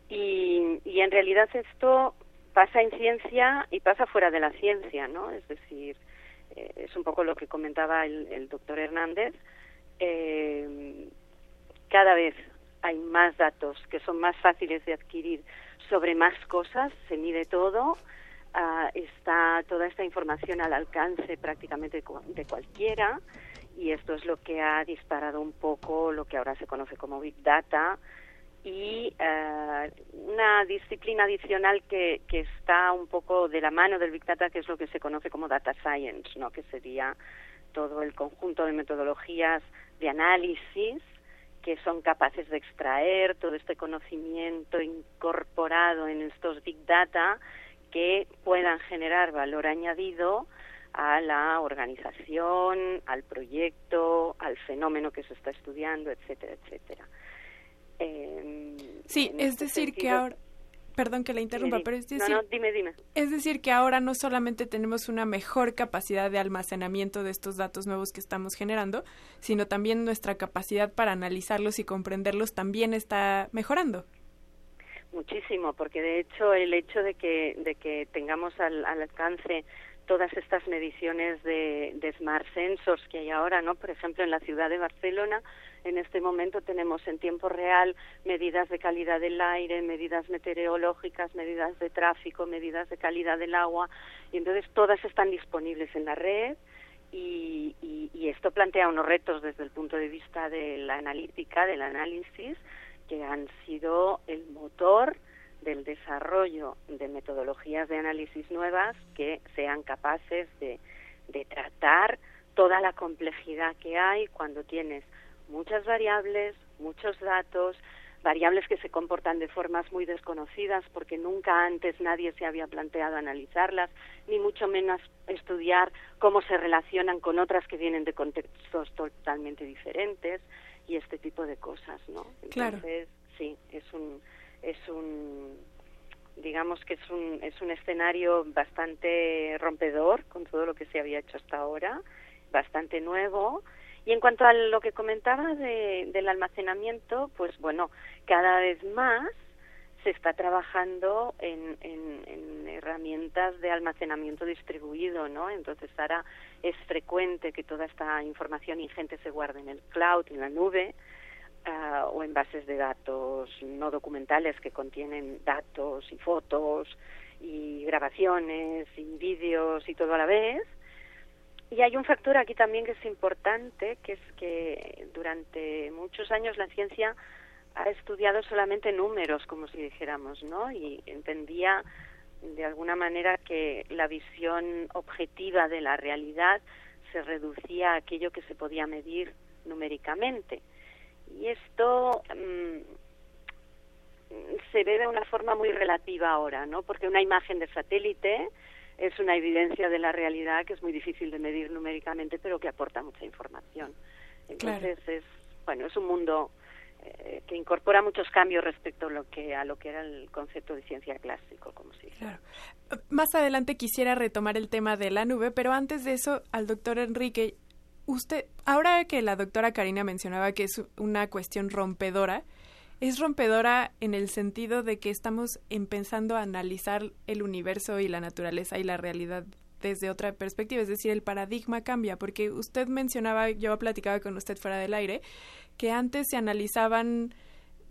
Y, y en realidad esto pasa en ciencia y pasa fuera de la ciencia, ¿no? Es decir, eh, es un poco lo que comentaba el, el doctor Hernández. Eh, cada vez hay más datos que son más fáciles de adquirir sobre más cosas, se mide todo, uh, está toda esta información al alcance prácticamente de cualquiera y esto es lo que ha disparado un poco lo que ahora se conoce como Big Data y uh, una disciplina adicional que, que está un poco de la mano del Big Data, que es lo que se conoce como Data Science, ¿no? que sería todo el conjunto de metodologías de análisis que son capaces de extraer todo este conocimiento incorporado en estos Big Data que puedan generar valor añadido a la organización, al proyecto, al fenómeno que se está estudiando, etcétera, etcétera.
Eh, sí, es este decir sentido, que ahora, perdón que la interrumpa,
dime,
pero es decir,
no, no, dime, dime.
es decir que ahora no solamente tenemos una mejor capacidad de almacenamiento de estos datos nuevos que estamos generando, sino también nuestra capacidad para analizarlos y comprenderlos también está mejorando
muchísimo, porque de hecho el hecho de que, de que tengamos al, al alcance todas estas mediciones de, de, smart sensors que hay ahora, ¿no? Por ejemplo, en la ciudad de Barcelona, en este momento tenemos en tiempo real medidas de calidad del aire, medidas meteorológicas, medidas de tráfico, medidas de calidad del agua, y entonces todas están disponibles en la red. Y, y, y esto plantea unos retos desde el punto de vista de la analítica, del análisis, que han sido el motor del desarrollo de metodologías de análisis nuevas que sean capaces de, de tratar toda la complejidad que hay cuando tienes muchas variables, muchos datos, variables que se comportan de formas muy desconocidas porque nunca antes nadie se había planteado analizarlas, ni mucho menos estudiar cómo se relacionan con otras que vienen de contextos totalmente diferentes y este tipo de cosas, ¿no? Entonces,
claro.
sí, es un es un digamos que es un es un escenario bastante rompedor con todo lo que se había hecho hasta ahora, bastante nuevo. Y en cuanto a lo que comentaba de, del almacenamiento, pues bueno, cada vez más se está trabajando en, en, en, herramientas de almacenamiento distribuido, ¿no? Entonces ahora es frecuente que toda esta información ingente se guarde en el cloud, en la nube, uh, o en bases de datos no documentales que contienen datos y fotos y grabaciones y vídeos y todo a la vez. Y hay un factor aquí también que es importante, que es que durante muchos años la ciencia ha estudiado solamente números, como si dijéramos, ¿no? Y entendía de alguna manera que la visión objetiva de la realidad se reducía a aquello que se podía medir numéricamente. Y esto mm, se ve de una forma muy relativa ahora, ¿no? Porque una imagen de satélite es una evidencia de la realidad que es muy difícil de medir numéricamente, pero que aporta mucha información. Entonces es, bueno, es un mundo eh, que incorpora muchos cambios respecto a lo que a lo que era el concepto de ciencia clásico, como se dice.
Claro. Más adelante quisiera retomar el tema de la nube, pero antes de eso, al doctor Enrique, usted, ahora que la doctora Karina mencionaba que es una cuestión rompedora, es rompedora en el sentido de que estamos empezando a analizar el universo y la naturaleza y la realidad desde otra perspectiva, es decir, el paradigma cambia, porque usted mencionaba, yo platicaba con usted fuera del aire, que antes se analizaban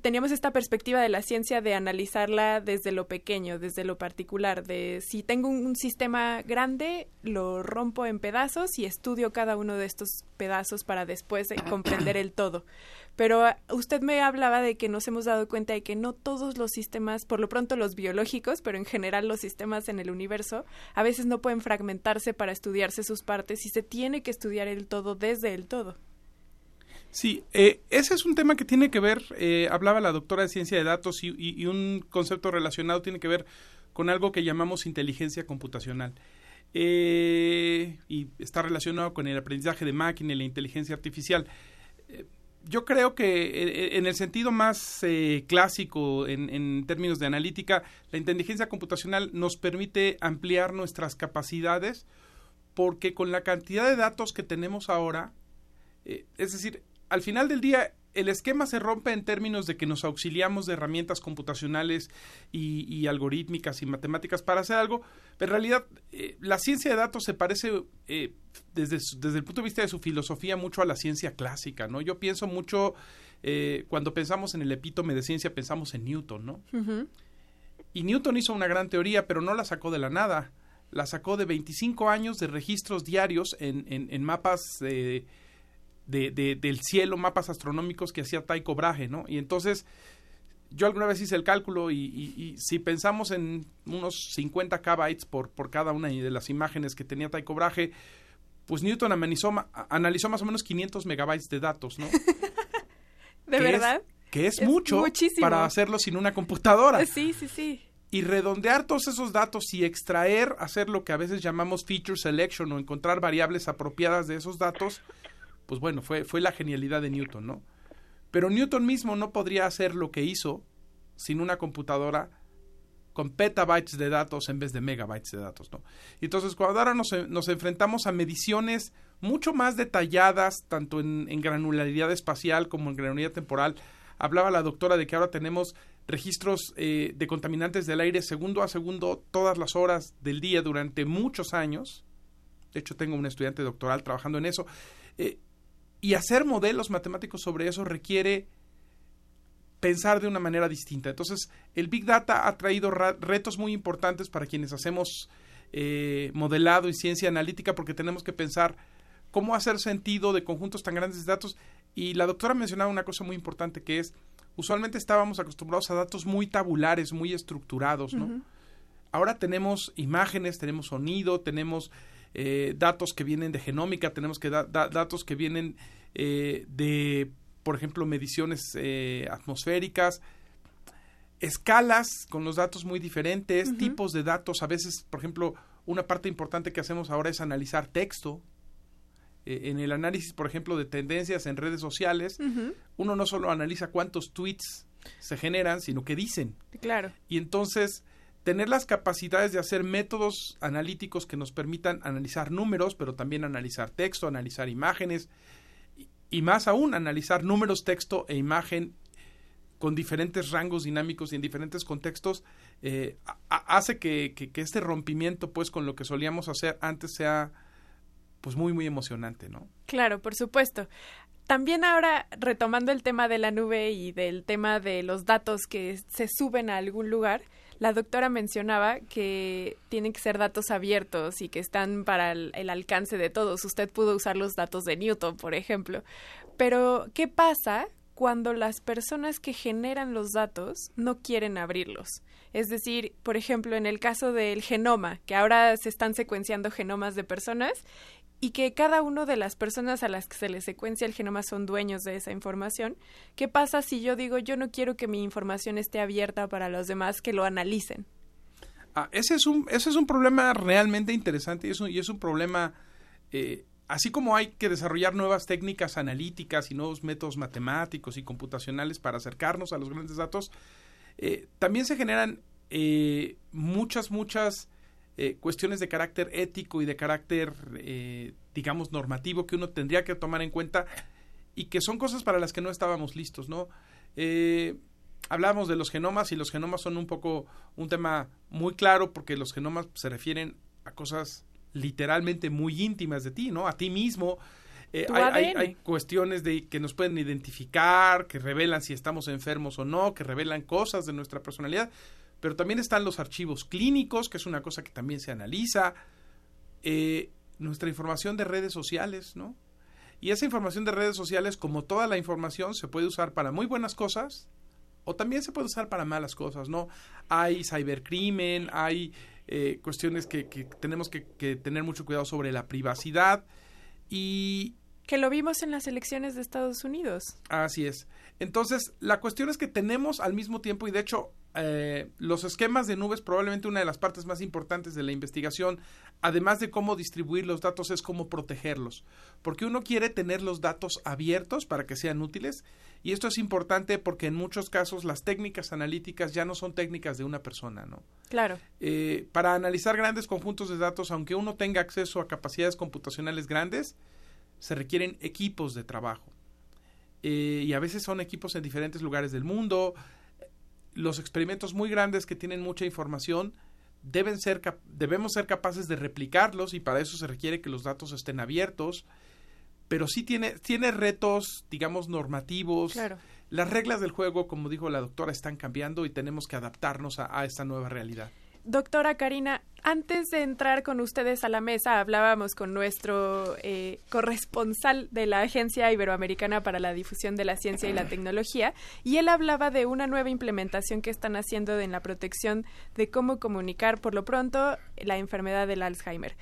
teníamos esta perspectiva de la ciencia de analizarla desde lo pequeño, desde lo particular, de si tengo un, sistema grande, lo rompo en pedazos y estudio cada uno de estos pedazos para después comprender el todo. Pero ah, usted me hablaba de que nos hemos dado cuenta de que no todos los sistemas, por lo pronto los biológicos, pero en general los sistemas en el universo, a veces no pueden fragmentarse para estudiarse sus partes y se tiene que estudiar el todo desde el todo.
Sí, eh, ese es un tema que tiene que ver, eh, hablaba la doctora de ciencia de datos y, un concepto relacionado tiene que ver con algo que llamamos inteligencia computacional. Eh, y está relacionado con el aprendizaje de máquina y la inteligencia artificial. yo creo que en el sentido más clásico, en, términos de analítica, la inteligencia computacional nos permite ampliar nuestras capacidades porque con la cantidad de datos que tenemos ahora, es decir, al final del día el esquema se rompe en términos de que nos auxiliamos de herramientas computacionales y, algorítmicas y matemáticas para hacer algo, pero en realidad eh, la ciencia de datos se parece eh, desde, desde el punto de vista de su filosofía mucho a la ciencia clásica, ¿no? Yo pienso mucho, eh, cuando pensamos en el epítome de ciencia, pensamos en Newton, ¿no? Y Newton hizo una gran teoría, pero no la sacó de la nada, la sacó de 25 años de registros diarios en, en, en mapas... Eh, de, del cielo, mapas astronómicos que hacía Tycho Brahe, ¿no? Y entonces, yo alguna vez hice el cálculo y, si pensamos en unos 50 kbytes por, por cada una de las imágenes que tenía Tycho Brahe, pues Newton analizó, analizó más o menos 500 megabytes de datos, ¿no? (laughs)
¿De verdad?
que es, mucho para hacerlo sin una computadora.
Sí, sí, sí.
Y redondear todos esos datos y extraer, hacer lo que a veces llamamos feature selection o encontrar variables apropiadas de esos datos, pues bueno, fue, fue la genialidad de Newton, ¿no? Pero Newton mismo no podría hacer lo que hizo sin una computadora con petabytes de datos en vez de megabytes de datos, ¿no? Y entonces, cuando ahora nos, nos, enfrentamos a mediciones mucho más detalladas, tanto en, granularidad espacial como en granularidad temporal, hablaba la doctora de que ahora tenemos registros eh, de contaminantes del aire segundo a segundo todas las horas del día durante muchos años. De hecho, tengo un estudiante doctoral trabajando en eso. Eh, y hacer modelos matemáticos sobre eso requiere pensar de una manera distinta. Entonces, el Big Data ha traído retos muy importantes para quienes hacemos eh, modelado y ciencia analítica porque tenemos que pensar cómo hacer sentido de conjuntos tan grandes de datos. Y la doctora mencionaba una cosa muy importante que es, usualmente estábamos acostumbrados a datos muy tabulares, muy estructurados, ¿no? Ahora tenemos imágenes, tenemos sonido, tenemos eh, datos que vienen de genómica, tenemos que datos que vienen eh, de, por ejemplo, mediciones eh, atmosféricas, escalas con los datos muy diferentes, tipos de datos. A veces, por ejemplo, una parte importante que hacemos ahora es analizar texto. en el análisis, por ejemplo, de tendencias en redes sociales, uno no solo analiza cuántos tweets se generan, sino qué dicen.
Claro.
Y entonces tener las capacidades de hacer métodos analíticos que nos permitan analizar números, pero también analizar texto, analizar imágenes y, más aún analizar números, texto e imagen con diferentes rangos dinámicos y en diferentes contextos, eh, hace que, que, este rompimiento pues con lo que solíamos hacer antes sea pues muy muy emocionante, ¿no?
Claro, por supuesto. También ahora, retomando el tema de la nube y del tema de los datos que se suben a algún lugar, La doctora mencionaba que tienen que ser datos abiertos y que están para el, el alcance de todos. Usted pudo usar los datos de Newton, por ejemplo. Pero, ¿qué pasa cuando las personas que generan los datos no quieren abrirlos. Es decir, por ejemplo, en el caso del genoma, que ahora se están secuenciando genomas de personas y que cada una de las personas a las que se les secuencia el genoma son dueños de esa información, ¿qué pasa si yo digo yo no quiero que mi información esté abierta para los demás que lo analicen?
Ah, ese, es un, ese es un problema realmente interesante y es un, problema eh, así como hay que desarrollar nuevas técnicas analíticas y nuevos métodos matemáticos y computacionales para acercarnos a los grandes datos, eh, también se generan eh, muchas, muchas eh, cuestiones de carácter ético y de carácter, digamos, normativo que uno tendría que tomar en cuenta y que son cosas para las que no estábamos listos, ¿no? hablábamos de los genomas y los genomas son un poco un tema muy claro porque los genomas se refieren a cosas literalmente muy íntimas de ti, ¿no? A ti mismo. Eh, hay, hay, hay, cuestiones de que nos pueden identificar, que revelan si estamos enfermos o no, que revelan cosas de nuestra personalidad, pero también están los archivos clínicos, que es una cosa que también se analiza, eh, nuestra información de redes sociales, ¿no? Y esa información de redes sociales, como toda la información, se puede usar para muy buenas cosas o también se puede usar para malas cosas, ¿no? Hay cibercrimen, hay eh, cuestiones que, que tenemos que, que, tener mucho cuidado sobre la privacidad y...
Que lo vimos en las elecciones de Estados Unidos.
Así es. Entonces, la cuestión es que tenemos al mismo tiempo, y de hecho, eh, los esquemas de nubes, probablemente una de las partes más importantes de la investigación, además de cómo distribuir los datos, es cómo protegerlos. Porque uno quiere tener los datos abiertos para que sean útiles, y esto es importante porque en muchos casos las técnicas analíticas ya no son técnicas de una persona, ¿no?
Claro.
Eh, para analizar grandes conjuntos de datos, aunque uno tenga acceso a capacidades computacionales grandes, se requieren equipos de trabajo. Eh, y a veces son equipos en diferentes lugares del mundo. Los experimentos muy grandes que tienen mucha información deben ser debemos ser capaces de replicarlos y para eso se requiere que los datos estén abiertos. Pero sí tiene, tiene retos, digamos, normativos.
Claro.
Las reglas del juego, como dijo la doctora, están cambiando y tenemos que adaptarnos a, a esta nueva realidad.
Doctora Karina, antes de entrar con ustedes a la mesa, hablábamos con nuestro eh, corresponsal de la Agencia Iberoamericana para la Difusión de la Ciencia y la Tecnología, y él hablaba de una nueva implementación que están haciendo en la protección de cómo comunicar, por lo pronto, la enfermedad del Alzheimer.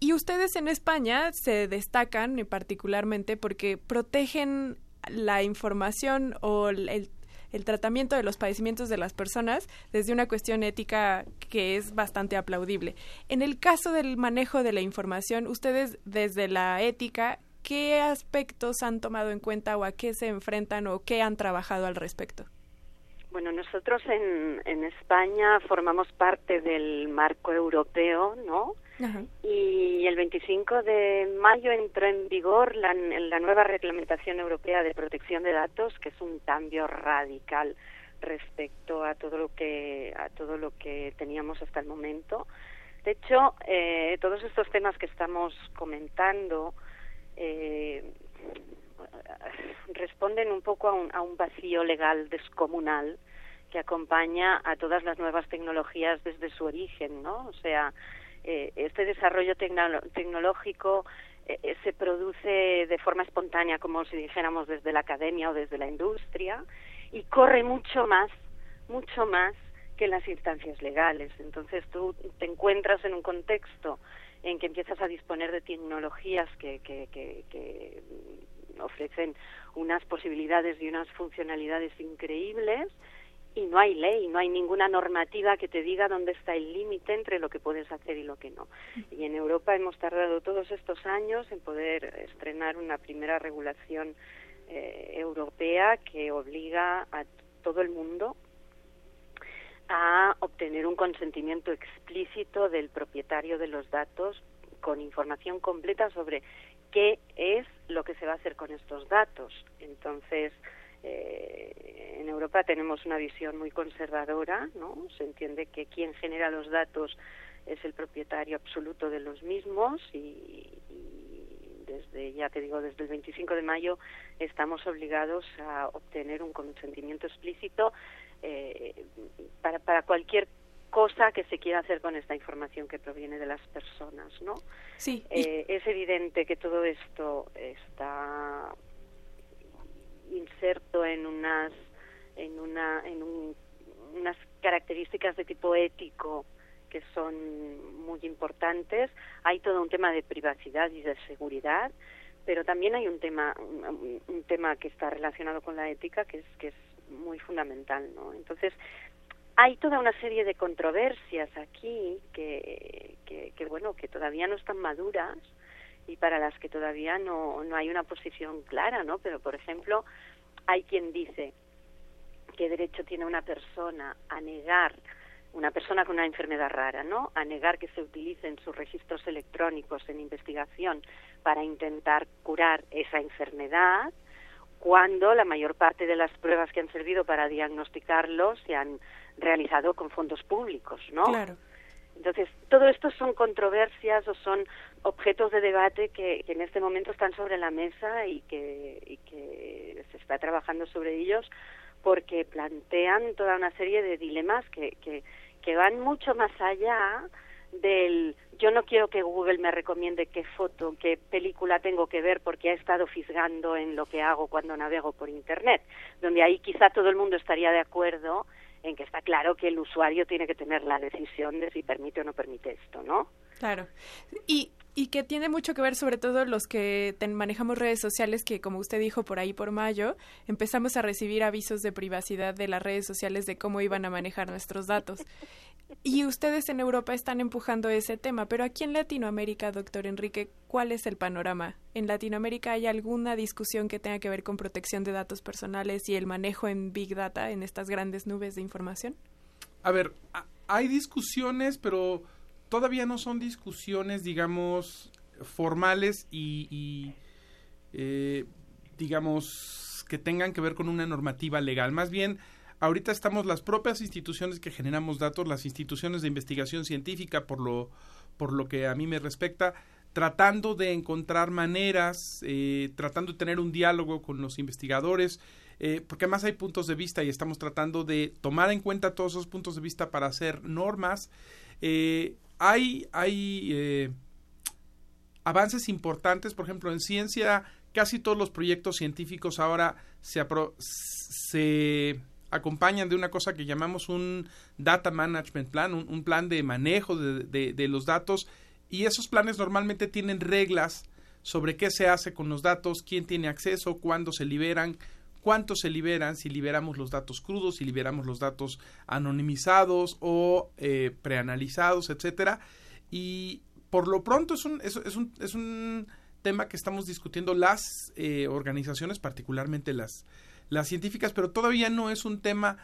Y ustedes en España se destacan particularmente porque protegen la información o el el tratamiento de los padecimientos de las personas desde una cuestión ética que es bastante aplaudible. En el caso del manejo de la información, ustedes desde la ética, ¿qué aspectos han tomado en cuenta o a qué se enfrentan o qué han trabajado al respecto?
Bueno, nosotros en, en España formamos parte del marco europeo, ¿no?
Ajá.
Y el 25 de mayo entró en vigor la, la, nueva reglamentación europea de protección de datos, que es un cambio radical respecto a todo lo que a todo lo que teníamos hasta el momento. De hecho, eh, todos estos temas que estamos comentando eh, responden un poco a un, a un vacío legal descomunal que acompaña a todas las nuevas tecnologías desde su origen, ¿no? O sea, eh, este desarrollo tecno tecnológico eh, se produce de forma espontánea, como si dijéramos desde la academia o desde la industria, y corre mucho más, mucho más que las instancias legales. Entonces tú te encuentras en un contexto en que empiezas a disponer de tecnologías que, que, que, que ofrecen unas posibilidades y unas funcionalidades increíbles y no hay ley, no hay ninguna normativa que te diga dónde está el límite entre lo que puedes hacer y lo que no. Y en Europa hemos tardado todos estos años en poder estrenar una primera regulación eh, europea que obliga a todo el mundo a obtener un consentimiento explícito del propietario de los datos con información completa sobre qué es lo que se va a hacer con estos datos. Entonces, eh, en Europa tenemos una visión muy conservadora, ¿no? Se entiende que quien genera los datos es el propietario absoluto de los mismos y, desde, ya te digo, desde el 25 de mayo estamos obligados a obtener un consentimiento explícito eh, para, para cualquier cosa que se quiere hacer con esta información que proviene de las personas, ¿no?
Sí.
Eh, es evidente que todo esto está inserto en unas en una en unas características de tipo ético que son muy importantes. Hay todo un tema de privacidad y de seguridad, pero también hay un tema un, un tema que está relacionado con la ética que es que es muy fundamental, ¿no? Entonces hay toda una serie de controversias aquí que, que, bueno que todavía no están maduras y para las que todavía no, no hay una posición clara no pero por ejemplo hay quien dice qué derecho tiene una persona a negar una persona con una enfermedad rara, ¿no? A negar que se utilicen sus registros electrónicos en investigación para intentar curar esa enfermedad, cuando la mayor parte de las pruebas que han servido para diagnosticarlo se han realizado con fondos públicos, ¿no?
Claro.
Entonces, todo esto son controversias o son objetos de debate que, que en este momento están sobre la mesa y que, y que se está trabajando sobre ellos porque plantean toda una serie de dilemas que, que, que van mucho más allá del yo no quiero que Google me recomiende qué foto, qué película tengo que ver porque ha estado fisgando en lo que hago cuando navego por Internet, donde ahí quizá todo el mundo estaría de acuerdo en que está claro que el usuario tiene que tener la decisión de si permite o no permite esto, ¿no?
Claro. Y, y que tiene mucho que ver sobre todo los que manejamos redes sociales que como usted dijo por ahí por mayo empezamos a recibir avisos de privacidad de las redes sociales de cómo iban a manejar nuestros datos. Y ustedes en Europa están empujando ese tema, pero aquí en Latinoamérica, doctor Enrique, ¿cuál es el panorama? ¿En Latinoamérica hay alguna discusión que tenga que ver con protección de datos personales y el manejo en Big Data, en estas grandes nubes de información?
A ver, hay discusiones, pero todavía no son discusiones, digamos, formales y, eh, digamos, que tengan que ver con una normativa legal. Más bien, ahorita estamos las propias instituciones que generamos datos, las instituciones de investigación científica, por lo, por lo que a mí me respecta, tratando de encontrar maneras, eh, tratando de tener un diálogo con los investigadores, eh, porque además hay puntos de vista y estamos tratando de tomar en cuenta todos esos puntos de vista para hacer normas. Eh, hay hay avances importantes, por ejemplo, en ciencia, casi todos los proyectos científicos ahora se, se acompañan de una cosa que llamamos un Data Management Plan, un, plan de manejo de, de, de, los datos, y esos planes normalmente tienen reglas sobre qué se hace con los datos, quién tiene acceso, cuándo se liberan, cuánto se liberan, si liberamos los datos crudos, si liberamos los datos anonimizados o eh, preanalizados, etcétera. Y por lo pronto es un, es, es un, es un tema que estamos discutiendo las eh, organizaciones, particularmente las, las científicas, pero todavía no es un tema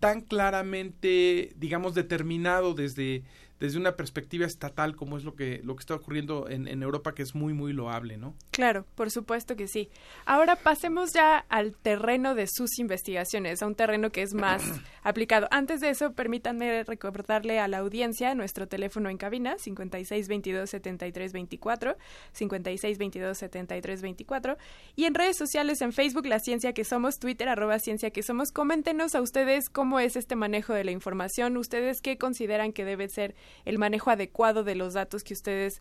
tan claramente, digamos, determinado desde, desde una perspectiva estatal como es lo que, lo que está ocurriendo en, en, Europa, que es muy, muy loable, ¿no?
Claro, por supuesto que sí. Ahora pasemos ya al terreno de sus investigaciones, a un terreno que es más (clears throat) aplicado. Antes de eso, permítanme recordarle a la audiencia nuestro teléfono en cabina, 5622-7324, 5622-7324, y en redes sociales, en Facebook, La Ciencia que Somos, Twitter, arroba Ciencia que Somos. Coméntenos a ustedes cómo es este manejo de la información, ustedes qué consideran que debe ser el manejo adecuado de los datos que ustedes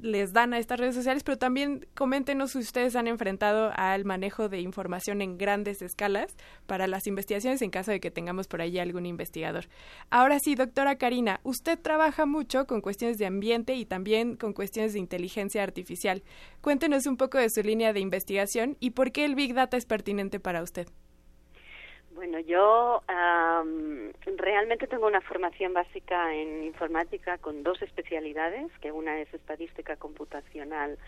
les dan a estas redes sociales, pero también coméntenos si ustedes han enfrentado al manejo de información en grandes escalas para las investigaciones en caso de que tengamos por allí algún investigador. Ahora sí, doctora Karina, usted trabaja mucho con cuestiones de ambiente y también con cuestiones de inteligencia artificial. Cuéntenos un poco de su línea de investigación y por qué el Big Data es pertinente para usted.
Bueno, yo um, realmente tengo una formación básica en informática con dos especialidades, que una es estadística computacional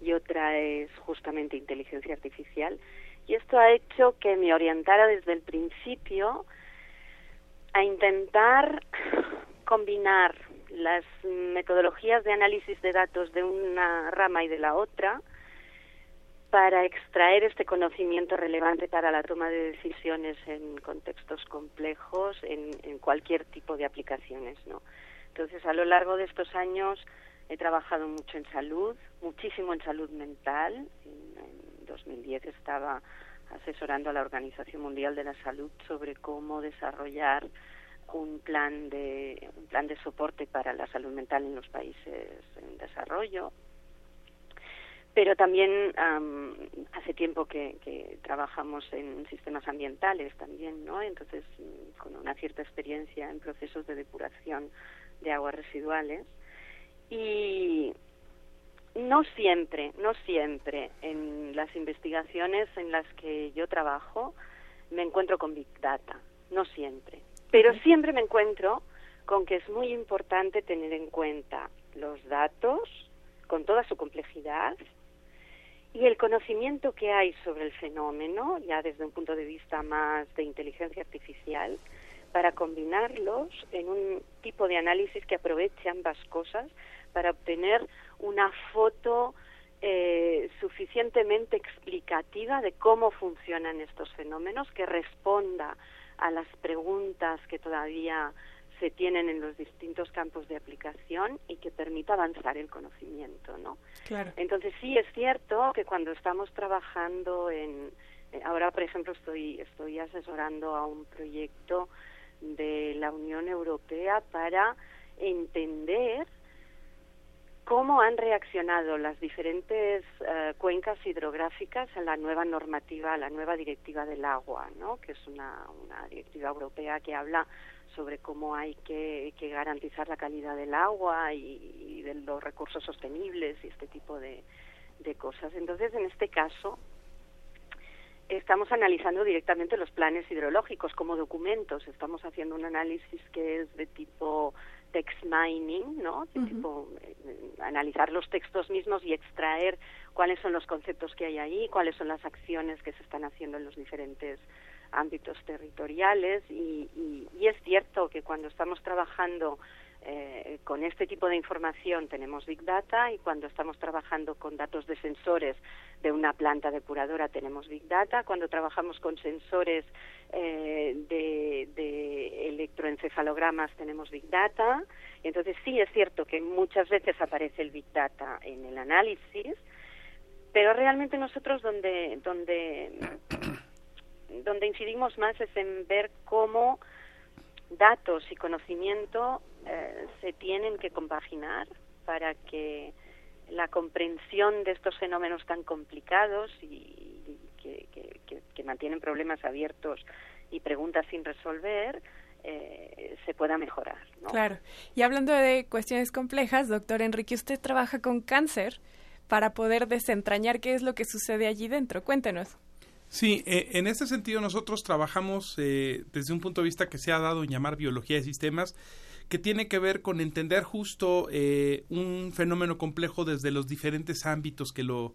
y otra es justamente inteligencia artificial. Y esto ha hecho que me orientara desde el principio a intentar combinar las metodologías de análisis de datos de una rama y de la otra, para extraer este conocimiento relevante para la toma de decisiones en contextos complejos, en, cualquier tipo de aplicaciones, ¿no? Entonces, a lo largo de estos años he trabajado mucho en salud, muchísimo en salud mental. En, en 2010 estaba asesorando a la Organización Mundial de la Salud sobre cómo desarrollar un plan de un plan de soporte para la salud mental en los países en desarrollo pero también hace tiempo que, que, trabajamos en sistemas ambientales también no entonces mm, con una cierta experiencia en procesos de depuración de aguas residuales. Y no siempre no siempre en las investigaciones en las que yo trabajo me encuentro con big data no siempre. Pero siempre me encuentro con que es muy importante tener en cuenta los datos con toda su complejidad y el conocimiento que hay sobre el fenómeno, ya desde un punto de vista más de inteligencia artificial, para combinarlos en un tipo de análisis que aproveche ambas cosas para obtener una foto eh, suficientemente explicativa de cómo funcionan estos fenómenos, que responda a las preguntas que todavía se tienen en los distintos campos de aplicación y que permita avanzar el conocimiento, ¿no?
Claro.
Entonces sí es cierto que cuando estamos trabajando en eh, ahora por ejemplo estoy estoy asesorando a un proyecto de la Unión Europea para entender cómo han reaccionado las diferentes eh, cuencas hidrográficas a la nueva normativa, a la nueva directiva del agua, ¿no? que es una, una directiva europea que habla sobre cómo hay que, que garantizar la calidad del agua y, de los recursos sostenibles y este tipo de, de cosas. Entonces, en este caso, estamos analizando directamente los planes hidrológicos como documentos. Estamos haciendo un análisis que es de tipo text mining, ¿no? De tipo eh, analizar los textos mismos y extraer cuáles son los conceptos que hay ahí, cuáles son las acciones que se están haciendo en los diferentes ámbitos territoriales y, y, es cierto que cuando estamos trabajando eh, con este tipo de información tenemos Big Data y cuando estamos trabajando con datos de sensores de una planta depuradora tenemos Big Data, cuando trabajamos con sensores eh, de, de, electroencefalogramas tenemos Big Data. Entonces sí es cierto que muchas veces aparece el Big Data en el análisis, pero realmente nosotros donde, donde, donde incidimos más es en ver cómo datos y conocimiento eh, se tienen que compaginar para que la comprensión de estos fenómenos tan complicados y, que, mantienen problemas abiertos y preguntas sin resolver eh, se pueda mejorar.
Claro. Y hablando de cuestiones complejas, doctor Enrique, usted trabaja con cáncer para poder desentrañar qué es lo que sucede allí dentro. Cuéntenos.
Sí, eh, en este sentido nosotros trabajamos eh, desde un punto de vista que se ha dado en llamar biología de sistemas, que tiene que ver con entender justo eh, un fenómeno complejo desde los diferentes ámbitos que lo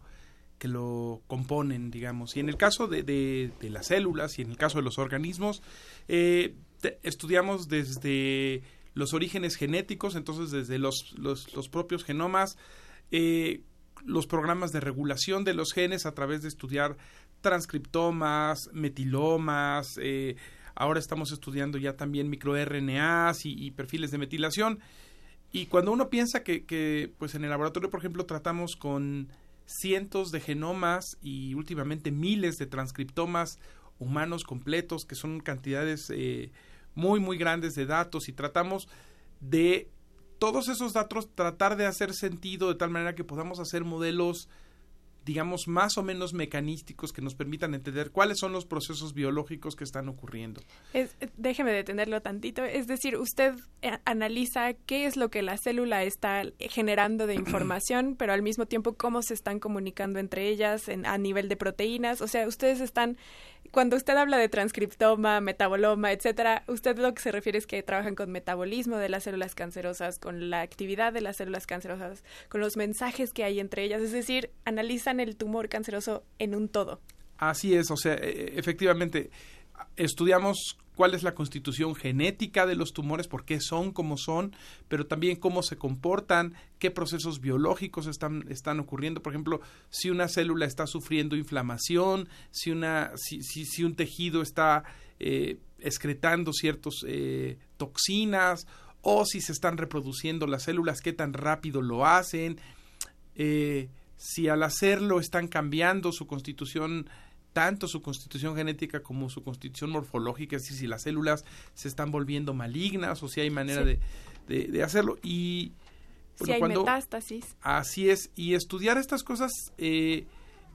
que lo componen, digamos. Y en el caso de, de, las células y en el caso de los organismos, estudiamos desde los orígenes genéticos, entonces desde los, los, los propios genomas, los programas de regulación de los genes a través de estudiar transcriptomas, metilomas, eh, ahora estamos estudiando ya también microRNAs y, y, perfiles de metilación. Y cuando uno piensa que, que, pues en el laboratorio, por ejemplo, tratamos con cientos de genomas y últimamente miles de transcriptomas humanos completos, que son cantidades eh, muy, muy grandes de datos, y tratamos de todos esos datos tratar de hacer sentido de tal manera que podamos hacer modelos digamos, más o menos mecanísticos que nos permitan entender cuáles son los procesos biológicos que están ocurriendo.
Es, déjeme detenerlo tantito. Es decir, usted eh, analiza qué es lo que la célula está generando de (clears throat) información, pero al mismo tiempo cómo se están comunicando entre ellas en, a nivel de proteínas. O sea, ustedes están cuando usted habla de transcriptoma, metaboloma, etcétera, usted lo que se refiere es que trabajan con metabolismo de las células cancerosas, con la actividad de las células cancerosas, con los mensajes que hay entre ellas, es decir, analizan el tumor canceroso en un todo.
Así es, o sea, e, efectivamente, estudiamos cuál es la constitución genética de los tumores, por qué son como son, pero también cómo se comportan, qué procesos biológicos están, están ocurriendo. Por ejemplo, si una célula está sufriendo inflamación, si, una, si, si, un tejido está eh, excretando ciertas eh, toxinas, o si se están reproduciendo las células, qué tan rápido lo hacen, eh, si al hacerlo están cambiando su constitución tanto su constitución genética como su constitución morfológica, es decir, si las células se están volviendo malignas o si hay manera
Sí.
de, de- de hacerlo. Y
si hay
cuando-
metástasis.
Así es, y estudiar estas cosas eh,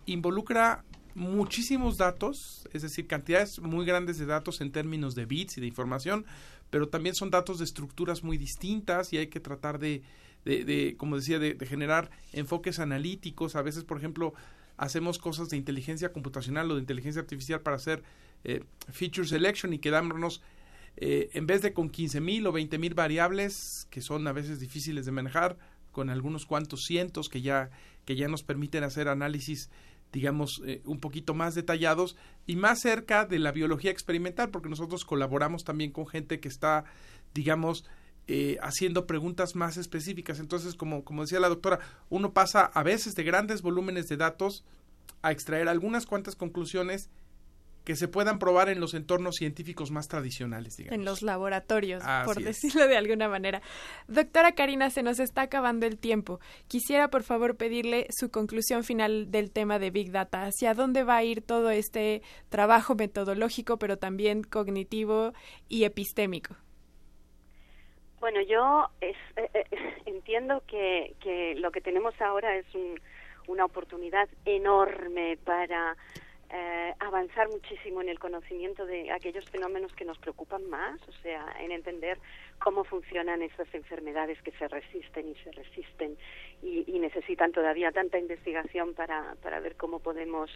involucra muchísimos datos, es decir, cantidades muy grandes de datos en términos de bits y de información, pero también son datos de estructuras muy distintas y hay que tratar de, de, de, como decía, de, de generar enfoques analíticos. A veces, por ejemplo, hacemos cosas de inteligencia computacional o de inteligencia artificial para hacer eh, feature selection y quedáramos eh, en vez de con 15.000 o 20.000 variables que son a veces difíciles de manejar, con algunos cuantos cientos que ya, que ya nos permiten hacer análisis digamos, eh, un poquito más detallados y más cerca de la biología experimental, porque nosotros colaboramos también con gente que está, digamos, eh, haciendo preguntas más específicas. Entonces, como, como decía la doctora, uno pasa a veces de grandes volúmenes de datos a extraer algunas cuantas conclusiones que se puedan probar en los entornos científicos más tradicionales, digamos.
En los laboratorios, por
es.
decirlo de alguna manera. Doctora Karina, se nos está acabando el tiempo. Quisiera, por favor, pedirle su conclusión final del tema de Big Data. ¿Hacia dónde va a ir todo este trabajo metodológico, pero también cognitivo y epistémico?
Bueno, yo es- eh, eh, (laughs) entiendo que, lo que tenemos ahora es un- una oportunidad enorme para eh, avanzar muchísimo en el conocimiento de aquellos fenómenos que nos preocupan más, o sea, en entender cómo funcionan esas enfermedades que se resisten y se resisten y, necesitan todavía tanta investigación para, ver cómo podemos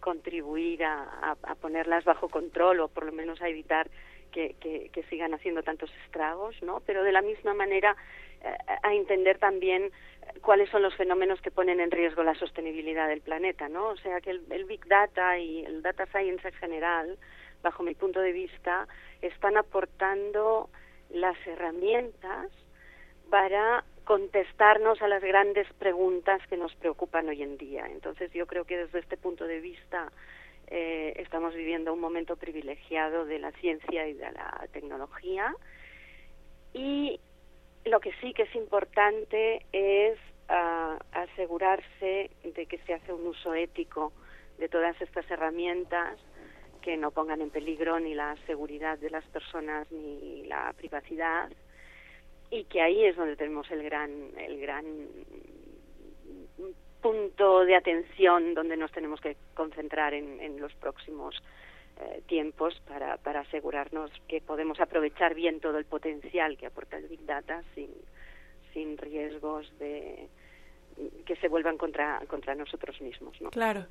contribuir a ponerlas bajo control o por lo menos a evitar que, que- que sigan haciendo tantos estragos, ¿no? Pero de la misma manera eh, a entender también eh, cuáles son los fenómenos que ponen en riesgo la sostenibilidad del planeta, ¿no? O sea que el, el Big Data y el Data Science en general, bajo mi punto de vista, están aportando las herramientas para contestarnos a las grandes preguntas que nos preocupan hoy en día. Entonces yo creo que desde este punto de vista eh, estamos viviendo un momento privilegiado de la ciencia y de la tecnología. Y lo que sí que es importante es ah, asegurarse de que se hace un uso ético de todas estas herramientas que no pongan en peligro ni la seguridad de las personas ni la privacidad. Y que ahí es donde tenemos el gran el gran punto de atención donde nos tenemos que concentrar en, en los próximos eh, tiempos para, para asegurarnos que podemos aprovechar bien todo el potencial que aporta el Big Data sin, sin riesgos de que se vuelvan contra, contra nosotros mismos. ¿no?
Claro.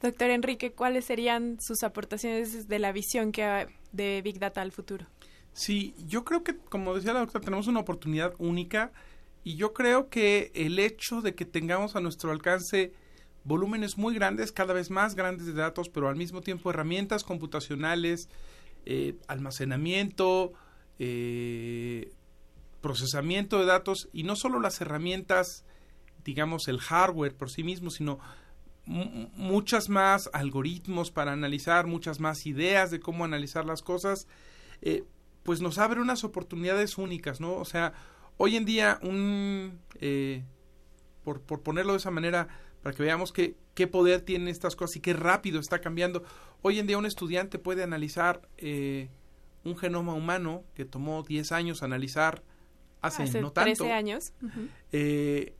Doctor Enrique, ¿cuáles serían sus aportaciones de la visión que ha- de Big Data al futuro?
Sí, yo creo que, como decía la doctora, tenemos una oportunidad única y yo creo que el hecho de que tengamos a nuestro alcance volúmenes muy grandes, cada vez más grandes de datos, pero al mismo tiempo herramientas computacionales, eh, almacenamiento, eh, procesamiento de datos y no solo las herramientas, digamos, el hardware por sí mismo, sino mu- muchas más algoritmos para analizar, muchas más ideas de cómo analizar las cosas, eh, pues nos abre unas oportunidades únicas, ¿no? O sea, hoy en día un, eh, por, por ponerlo de esa manera, para que veamos qué, qué poder tienen estas cosas y qué rápido está cambiando. Hoy en día un estudiante puede analizar eh, un genoma humano que tomó 10 años analizar hace,
Hace
no tanto.
13 años.
Eh,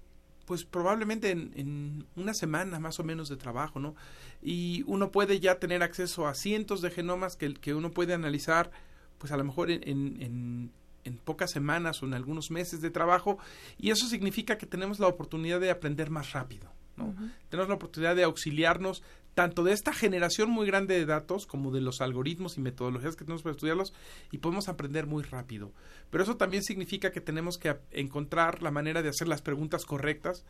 pues probablemente en, en una semana más o menos de trabajo, ¿no? Y uno puede ya tener acceso a cientos de genomas que, que uno puede analizar, pues a lo mejor en, en, en- en pocas semanas o en algunos meses de trabajo, y eso significa que tenemos la oportunidad de aprender más rápido, ¿no? Tenemos la oportunidad de auxiliarnos tanto de esta generación muy grande de datos como de los algoritmos y metodologías que tenemos para estudiarlos y podemos aprender muy rápido. Pero eso también significa que tenemos que encontrar la manera de hacer las preguntas correctas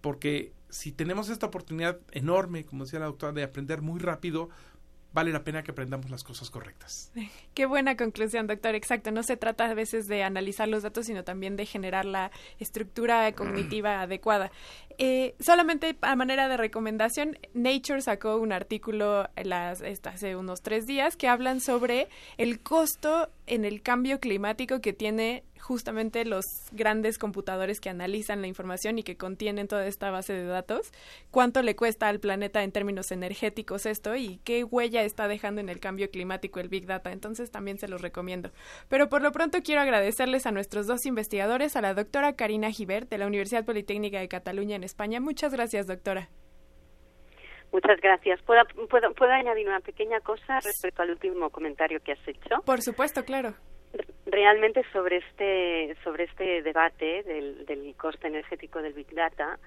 porque si tenemos esta oportunidad enorme, como decía la doctora, de aprender muy rápido, vale la pena que aprendamos las cosas correctas. (laughs)
Qué buena conclusión, doctor. Exacto. No se trata a veces de analizar los datos, sino también de generar la estructura (clears throat) cognitiva adecuada. Eh, solamente a manera de recomendación, Nature sacó un artículo las, hace unos tres días que hablan sobre el costo en el cambio climático que tiene justamente los grandes computadores que analizan la información y que contienen toda esta base de datos, cuánto le cuesta al planeta en términos energéticos esto y qué huella está dejando en el cambio climático el Big Data. Entonces también se los recomiendo. Pero por lo pronto quiero agradecerles a nuestros dos investigadores, a la doctora Karina Gibert de la Universidad Politécnica de Cataluña en España. Muchas gracias, doctora.
Muchas gracias. ¿Puedo, puedo, ¿Puedo añadir una pequeña cosa respecto al último comentario que has hecho?
Por supuesto, claro.
Realmente sobre este, sobre este debate del, del coste energético del Big Data,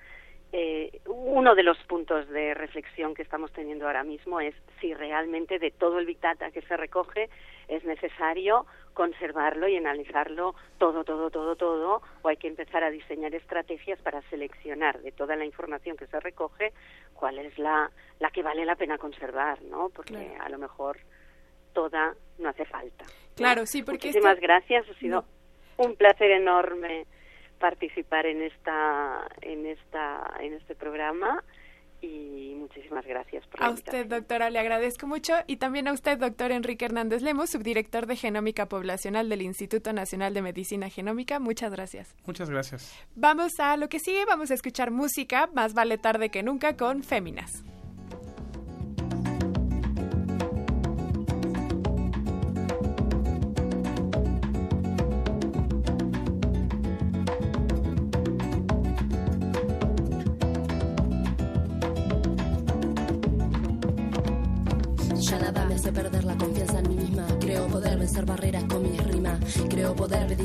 eh, uno de los puntos de reflexión que estamos teniendo ahora mismo es si realmente de todo el Big Data que se recoge es necesario conservarlo y analizarlo todo, todo, todo, todo, o hay que empezar a diseñar estrategias para seleccionar de toda la información que se recoge cuál es la, la que vale la pena conservar, ¿no? Porque a lo mejor toda no hace falta.
Claro, sí, porque...
Muchísimas gracias, ha sido un placer enorme participar en esta en esta en este programa y muchísimas gracias por
A usted, doctora, le agradezco mucho y también a usted, doctor Enrique Hernández Lemos, subdirector de Genómica Poblacional del Instituto Nacional de Medicina Genómica. Muchas gracias.
Muchas gracias.
Vamos a lo que sigue, vamos a escuchar música, más vale tarde que nunca con Féminas.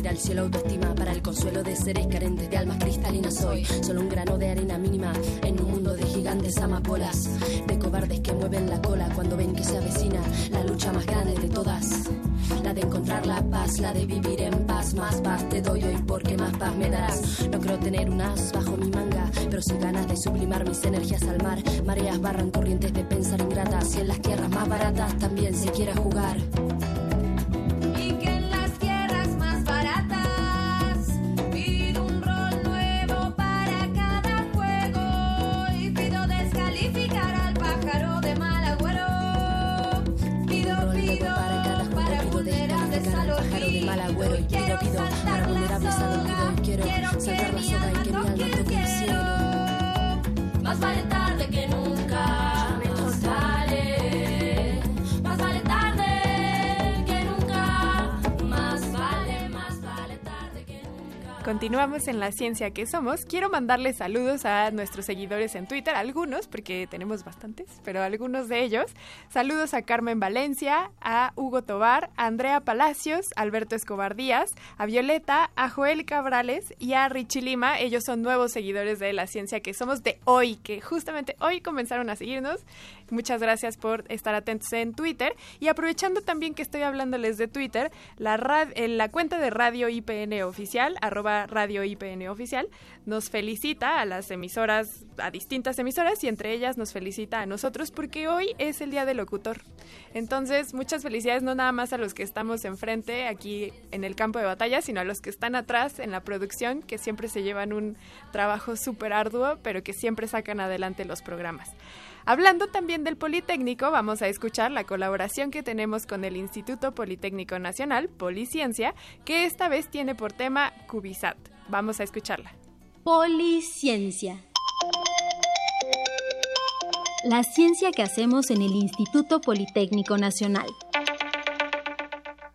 Al cielo autoestima para el consuelo de seres carentes de almas cristalinas. Soy solo un grano de arena mínima en un mundo de gigantes amapolas. De cobardes que mueven la cola cuando ven que se avecina la lucha más grande de todas. La de encontrar la paz, la de vivir en paz. Más paz te doy hoy porque más paz me darás. No creo tener un as bajo mi manga, pero sin ganas de sublimar mis energías al mar. Mareas barran corrientes de pensar ingratas y en las tierras más baratas también se quiera jugar.
Continuamos en la ciencia que somos. Quiero mandarles saludos a nuestros seguidores en Twitter, algunos, porque tenemos bastantes, pero algunos de ellos. Saludos a Carmen Valencia, a Hugo Tobar, a Andrea Palacios, a Alberto Escobar Díaz, a Violeta, a Joel Cabrales y a Richie Lima. Ellos son nuevos seguidores de la ciencia que somos de hoy, que justamente hoy comenzaron a seguirnos. Muchas gracias por estar atentos en Twitter. Y aprovechando también que estoy hablándoles de Twitter, la, rad- eh, la cuenta de Radio IPN Oficial, arroba Radio IPN Oficial, nos felicita a las emisoras, a distintas emisoras, y entre ellas nos felicita a nosotros porque hoy es el Día del Locutor. Entonces, muchas felicidades no nada más a los que estamos enfrente aquí en el campo de batalla, sino a los que están atrás en la producción, que siempre se llevan un trabajo súper arduo, pero que siempre sacan adelante los programas. Hablando también del Politécnico, vamos a escuchar la colaboración que tenemos con el Instituto Politécnico Nacional, Policiencia, que esta vez tiene por tema Cubisat. Vamos a escucharla.
Policiencia. La ciencia que hacemos en el Instituto Politécnico Nacional.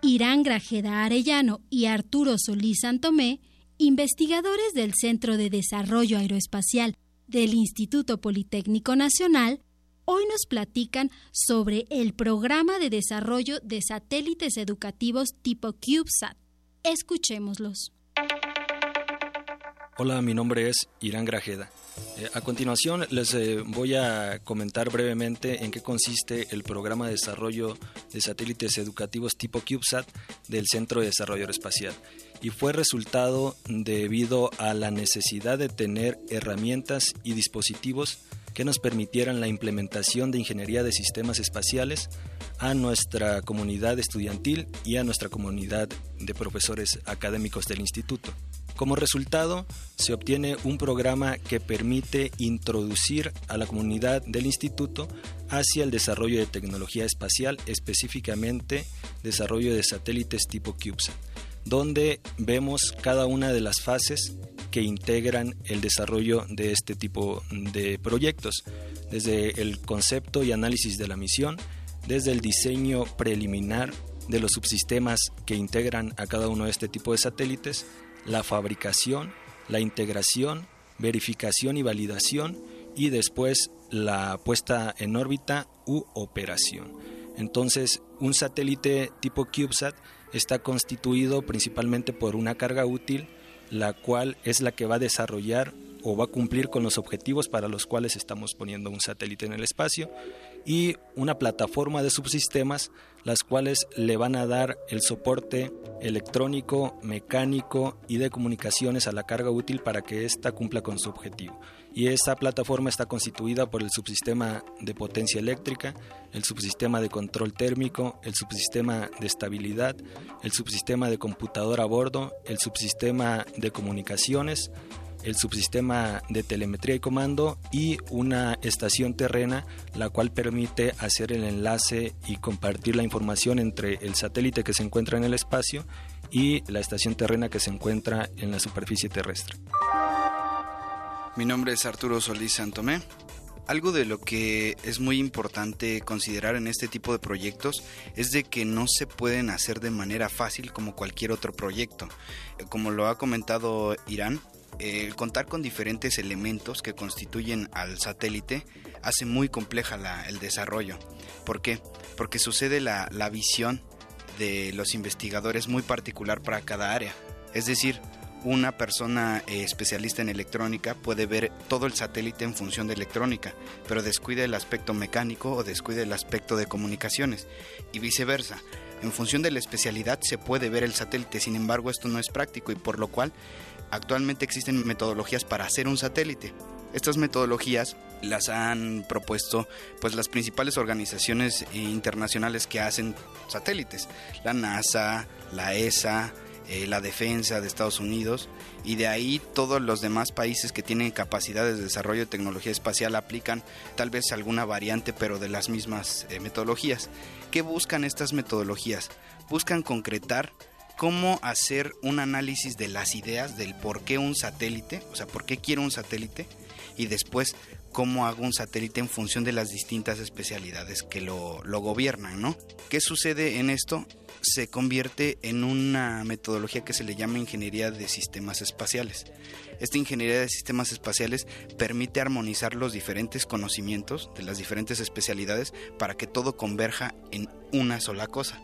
Irán Grajeda Arellano y Arturo Solís Santomé, investigadores del Centro de Desarrollo Aeroespacial del Instituto Politécnico Nacional, hoy nos platican sobre el programa de desarrollo de satélites educativos tipo CubeSat. Escuchémoslos.
Hola, mi nombre es Irán Grajeda. Eh, a continuación les eh, voy a comentar brevemente en qué consiste el programa de desarrollo de satélites educativos tipo CubeSat del Centro de Desarrollo Aeroespacial y fue resultado debido a la necesidad de tener herramientas y dispositivos que nos permitieran la implementación de ingeniería de sistemas espaciales a nuestra comunidad estudiantil y a nuestra comunidad de profesores académicos del instituto. Como resultado, se obtiene un programa que permite introducir a la comunidad del instituto hacia el desarrollo de tecnología espacial, específicamente desarrollo de satélites tipo CubeSat. Donde vemos cada una de las fases que integran el desarrollo de este tipo de proyectos, desde el concepto y análisis de la misión, desde el diseño preliminar de los subsistemas que integran a cada uno de este tipo de satélites, la fabricación, la integración, verificación y validación y después la puesta en órbita u operación. Entonces, un satélite tipo CubeSat está constituido principalmente por una carga útil, la cual es la que va a desarrollar o va a cumplir con los objetivos para los cuales estamos poniendo un satélite en el espacio y una plataforma de subsistemas las cuales le van a dar el soporte electrónico, mecánico y de comunicaciones a la carga útil para que ésta cumpla con su objetivo. Y esta plataforma está constituida por el subsistema de potencia eléctrica, el subsistema de control térmico, el subsistema de estabilidad, el subsistema de computador a bordo, el subsistema de comunicaciones, el subsistema de telemetría y comando y una estación terrena la cual permite hacer el enlace y compartir la información entre el satélite que se encuentra en el espacio y la estación terrena que se encuentra en la superficie terrestre.
Mi nombre es Arturo Solís Santomé. Algo de lo que es muy importante considerar en este tipo de proyectos es de que no se pueden hacer de manera fácil como cualquier otro proyecto. Como lo ha comentado Irán, el contar con diferentes elementos que constituyen al satélite hace muy compleja el desarrollo. ¿Por qué? Porque sucede la, la visión de los investigadores muy particular para cada área. Es decir, una persona eh, especialista en electrónica puede ver todo el satélite en función de electrónica, pero descuida el aspecto mecánico o descuida el aspecto de comunicaciones y viceversa. En función de la especialidad se puede ver el satélite, sin embargo esto no es práctico y por lo cual actualmente existen metodologías para hacer un satélite. Estas metodologías las han propuesto pues las principales organizaciones internacionales que hacen satélites, la NASA, la ESA, eh, la defensa de Estados Unidos y de ahí todos los demás países que tienen capacidades de desarrollo de tecnología espacial aplican tal vez alguna variante pero de las mismas eh, metodologías. ¿Qué buscan estas metodologías? Buscan concretar cómo hacer un análisis de las ideas del por qué un satélite, o sea, por qué quiero un satélite, y después cómo hago un satélite en función de las distintas especialidades que lo, lo gobiernan, ¿no? ¿Qué sucede en esto? Se convierte en una metodología que se le llama ingeniería de sistemas espaciales. Esta ingeniería de sistemas espaciales permite armonizar los diferentes conocimientos de las diferentes especialidades para que todo converja en una sola cosa.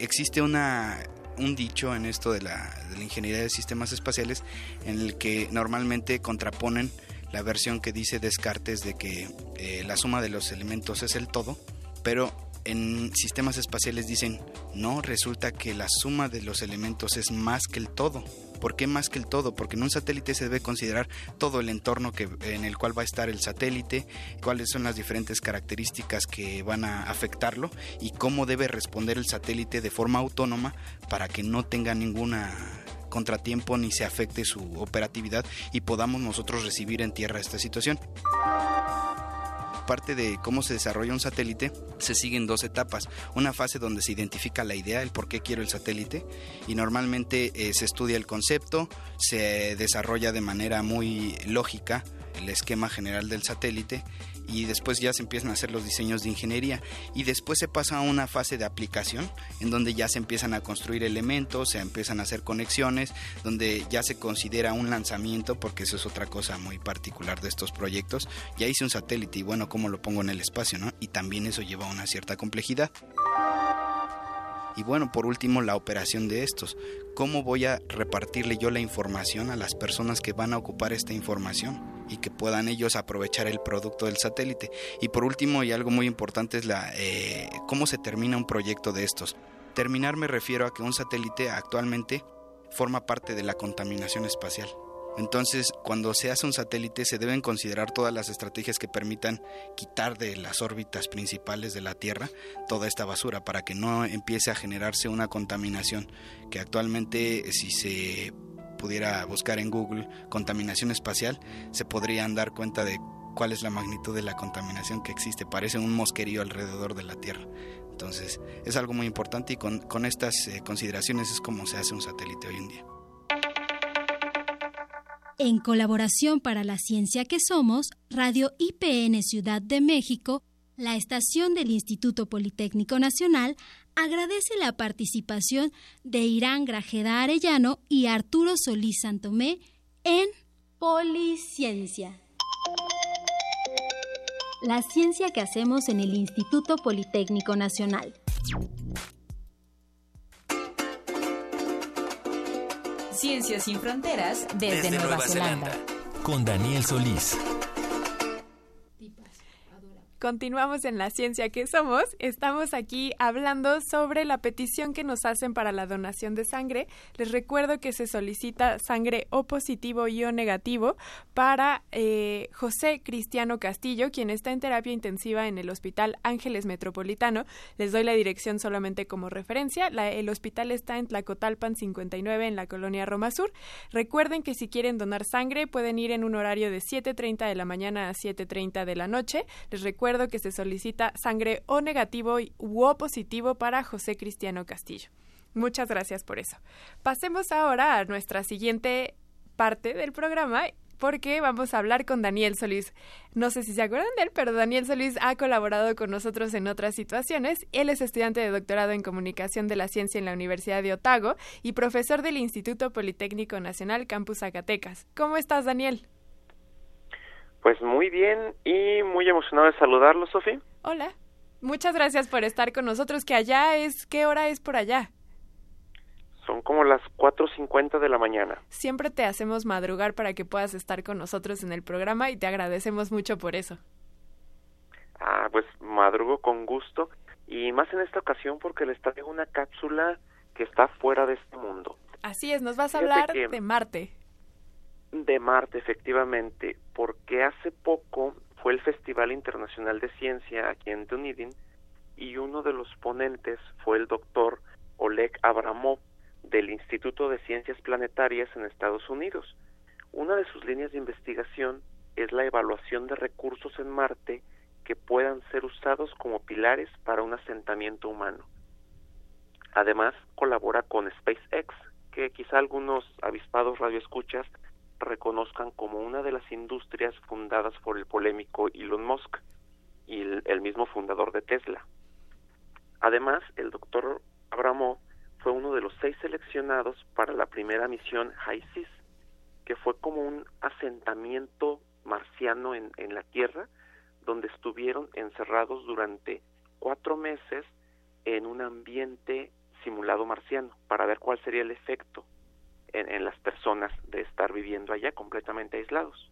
Existe una un dicho en esto de la, ingeniería de sistemas espaciales en el que normalmente contraponen la versión que dice Descartes de que eh, la suma de los elementos es el todo, pero en sistemas espaciales dicen, no, resulta que la suma de los elementos es más que el todo. ¿Por qué más que el todo? Porque en un satélite se debe considerar todo el entorno que, en el cual va a estar el satélite, cuáles son las diferentes características que van a afectarlo y cómo debe responder el satélite de forma autónoma para que no tenga ninguna contratiempo ni se afecte su operatividad y podamos nosotros recibir en tierra esta situación parte de cómo se desarrolla un satélite, se siguen dos etapas. Una fase donde se identifica la idea, el por qué quiero el satélite, y normalmente eh, se estudia el concepto, se desarrolla de manera muy lógica el esquema general del satélite y después ya se empiezan a hacer los diseños de ingeniería y después se pasa a una fase de aplicación en donde ya se empiezan a construir elementos, se empiezan a hacer conexiones, donde ya se considera un lanzamiento porque eso es otra cosa muy particular de estos proyectos. Ya hice un satélite y bueno, ¿cómo lo pongo en el espacio? ¿no? Y también eso lleva una cierta complejidad. Y bueno, por último, la operación de estos. ¿Cómo voy a repartirle yo la información a las personas que van a ocupar esta información y que puedan ellos aprovechar el producto del satélite? Y por último, y algo muy importante, es la, eh, cómo se termina un proyecto de estos. Terminar me refiero a que un satélite actualmente forma parte de la contaminación espacial. Entonces, cuando se hace un satélite, se deben considerar todas las estrategias que permitan quitar de las órbitas principales de la Tierra toda esta basura para que no empiece a generarse una contaminación que actualmente si se pudiera buscar en Google contaminación espacial, se podrían dar cuenta de cuál es la magnitud de la contaminación que existe. Parece un mosquerío alrededor de la Tierra. Entonces es algo muy importante y con, con estas eh, consideraciones es como se hace un satélite hoy en día.
En colaboración para la ciencia que somos, Radio IPN Ciudad de México, la estación del Instituto Politécnico Nacional agradece la participación de Irán Grajeda Arellano y Arturo Solís Santomé en Policiencia. La ciencia que hacemos en el Instituto Politécnico Nacional.
Ciencias sin fronteras desde, Nueva, Zelanda.
Con Daniel Solís.
Continuamos en la ciencia que somos. Estamos aquí hablando sobre la petición que nos hacen para la donación de sangre. Les recuerdo que se solicita sangre O positivo y O negativo para eh, José Cristiano Castillo, quien está en terapia intensiva en el Hospital Ángeles Metropolitano. Les doy la dirección solamente como referencia. el hospital está en Tlacotalpan 59 en la colonia Roma Sur. Recuerden que si quieren donar sangre pueden ir en un horario de 7.30 de la mañana a 7.30 de la noche. Les recuerdo que se solicita sangre O negativo u O positivo para José Cristiano Castillo. Muchas gracias por eso. Pasemos ahora a nuestra siguiente parte del programa porque vamos a hablar con Daniel Solís. No sé si se acuerdan de él, pero Daniel Solís ha colaborado con nosotros en otras situaciones. Él es estudiante de doctorado en Comunicación de la Ciencia en la Universidad de Otago y profesor del Instituto Politécnico Nacional Campus Zacatecas. ¿Cómo estás, Daniel?
Pues muy bien y muy emocionado de saludarlo, Sofía.
Hola. Muchas gracias por estar con nosotros, que allá es, ¿qué hora es por allá?
Son como las 4.50 de la mañana.
Siempre te hacemos madrugar para que puedas estar con nosotros en el programa y te agradecemos mucho por eso.
Ah, pues madrugo con gusto y más en esta ocasión porque les traigo una cápsula que está fuera de este mundo.
Así es, nos vas a hablar de Marte
de Marte, efectivamente, porque hace poco fue el Festival Internacional de Ciencia aquí en Dunedin y uno de los ponentes fue el doctor Oleg Abramov del Instituto de Ciencias Planetarias en Estados Unidos. Una de sus líneas de investigación es la evaluación de recursos en Marte que puedan ser usados como pilares para un asentamiento humano. Además, colabora con SpaceX, que quizá algunos avispados radioescuchas reconozcan como una de las industrias fundadas por el polémico Elon Musk y el, mismo fundador de Tesla. Además, el doctor Abramov fue uno de los seis seleccionados para la primera misión HISIS, que fue como un asentamiento marciano en, en la Tierra, donde estuvieron encerrados durante cuatro meses en un ambiente simulado marciano para ver cuál sería el efecto en, las personas de estar viviendo allá completamente aislados.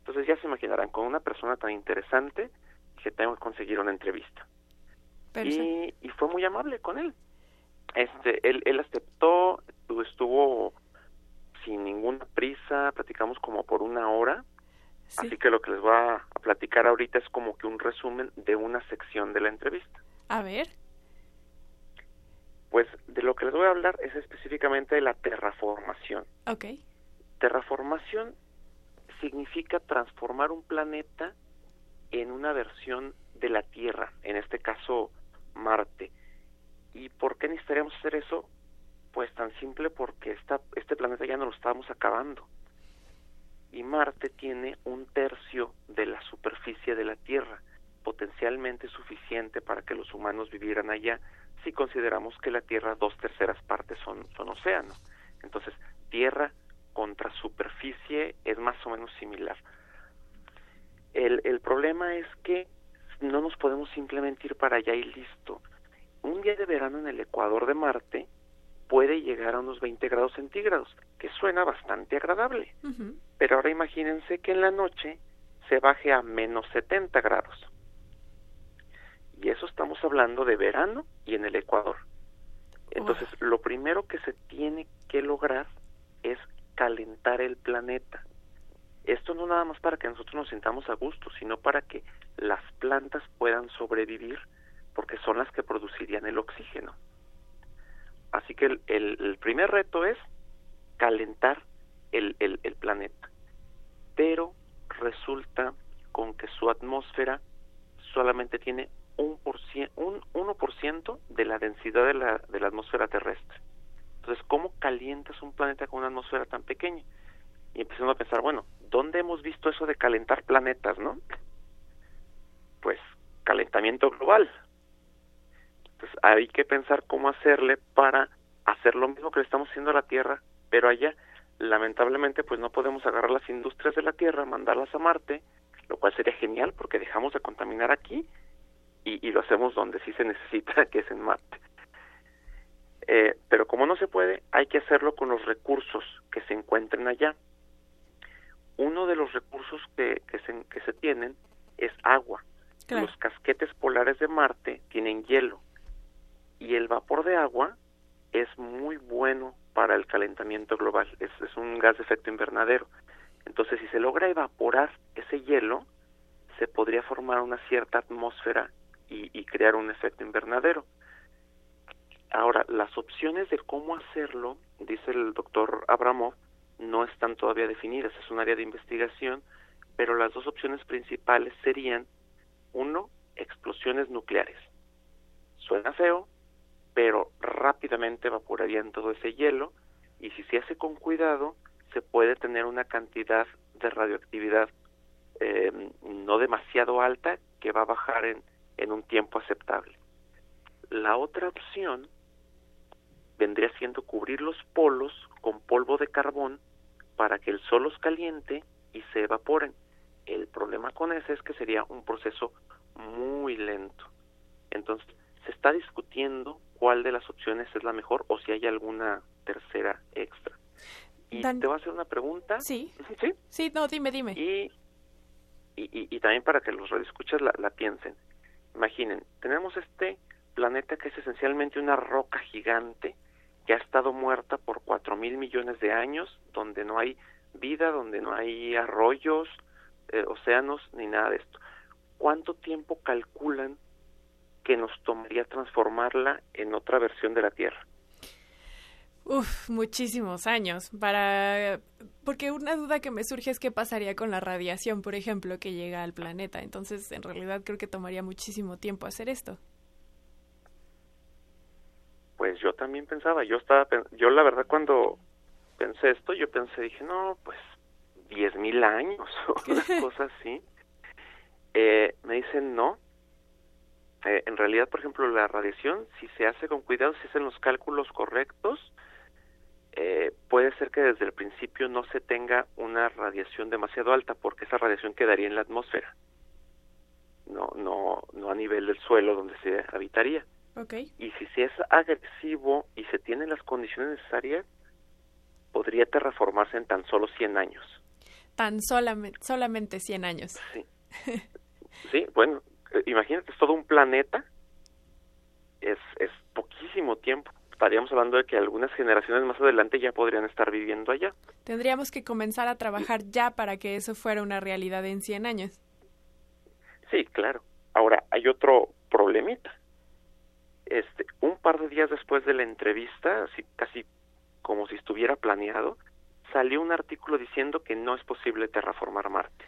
Entonces ya se imaginarán, con una persona tan interesante, que tengo que conseguir una entrevista. Y, y, fue muy amable con él. Este, él, él aceptó, estuvo sin ninguna prisa, platicamos como por una hora. Así que lo que les voy a platicar ahorita es como que un resumen de una sección de la entrevista.
A ver.
Pues de lo que les voy a hablar es específicamente de la terraformación.
Ok.
Terraformación significa transformar un planeta en una versión de la Tierra, en este caso Marte. ¿Y por qué necesitaríamos hacer eso? Pues tan simple porque esta, este planeta ya no lo estábamos acabando. Y Marte tiene un tercio de la superficie de la Tierra, potencialmente suficiente para que los humanos vivieran allá si consideramos que la Tierra dos terceras partes son, son océano. Entonces, Tierra contra superficie es más o menos similar. El, el problema es que no nos podemos simplemente ir para allá y listo. Un día de verano en el ecuador de Marte puede llegar a unos 20 grados centígrados, que suena bastante agradable. Pero ahora imagínense que en la noche se baje a menos 70 grados. Y eso estamos hablando de verano y en el Ecuador. Entonces, lo primero que se tiene que lograr es calentar el planeta. Esto no nada más para que nosotros nos sintamos a gusto, sino para que las plantas puedan sobrevivir, porque son las que producirían el oxígeno. Así que el, el, primer reto es calentar el, el, el planeta. Pero resulta con que su atmósfera solamente tiene un, por cien- un 1% de la densidad de la, de la atmósfera terrestre. Entonces, ¿cómo calientas un planeta con una atmósfera tan pequeña? Y empezando a pensar, bueno, ¿dónde hemos visto eso de calentar planetas, no? Pues calentamiento global. Entonces, hay que pensar cómo hacerle para hacer lo mismo que le estamos haciendo a la Tierra, pero allá, lamentablemente, pues no podemos agarrar las industrias de la Tierra, mandarlas a Marte, lo cual sería genial porque dejamos de contaminar aquí y, y lo hacemos donde sí se necesita, (laughs) que es en Marte. Eh, pero como no se puede, hay que hacerlo con los recursos que se encuentren allá. Uno de los recursos que, que, se, que se tienen es agua.
Claro.
Los casquetes polares de Marte tienen hielo y el vapor de agua es muy bueno para el calentamiento global. Es, es un gas de efecto invernadero. Entonces, si se logra evaporar ese hielo, se podría formar una cierta atmósfera y, y crear un efecto invernadero. Ahora, las opciones de cómo hacerlo, dice el doctor Abramov, no están todavía definidas. Es un área de investigación, pero las dos opciones principales serían, uno, explosiones nucleares. Suena feo, pero rápidamente evaporarían todo ese hielo y si se hace con cuidado, se puede tener una cantidad de radioactividad eh, no demasiado alta que va a bajar en, en un tiempo aceptable. La otra opción vendría siendo cubrir los polos con polvo de carbón para que el sol los caliente y se evaporen. El problema con ese es que sería un proceso muy lento. Entonces, se está discutiendo cuál de las opciones es la mejor o si hay alguna tercera extra. Y
Dan-
te voy a hacer una pregunta.
Sí.
Sí.
Sí, no, dime, dime.
Y, y, y- y también para que los radioescuchas la, la piensen. Imaginen, tenemos este planeta que es esencialmente una roca gigante que ha estado muerta por cuatro mil millones de años, donde no hay vida, donde no hay arroyos, eh, océanos, ni nada de esto. ¿Cuánto tiempo calculan que nos tomaría transformarla en otra versión de la Tierra?
Uf, muchísimos años para porque una duda que me surge es qué pasaría con la radiación, por ejemplo, que llega al planeta. Entonces, en realidad creo que tomaría muchísimo tiempo hacer esto.
Pues yo también pensaba, yo estaba, yo la verdad cuando pensé esto, yo pensé, dije, no, pues diez mil años (laughs) o una (laughs) cosa así. Eh, me dicen no. Eh, en realidad, por ejemplo, la radiación, si se hace con cuidado, si hacen los cálculos correctos, eh, puede ser que desde el principio no se tenga una radiación demasiado alta, porque esa radiación quedaría en la atmósfera, no, no, no a nivel del suelo donde se habitaría.
Ok.
Y si se es agresivo y se tienen las condiciones necesarias, podría terraformarse en tan solo 100 años.
Tan solamente, solamente 100 años.
Sí. (laughs) Sí, bueno, eh, imagínate, es todo un planeta. Es, es poquísimo tiempo. Estaríamos hablando de que algunas generaciones más adelante ya podrían estar viviendo allá.
Tendríamos que comenzar a trabajar ya para que eso fuera una realidad en 100 años.
Sí, claro. Ahora, hay otro problemita. Este, un par de días después de la entrevista, así, casi como si estuviera planeado, salió un artículo diciendo que no es posible terraformar Marte.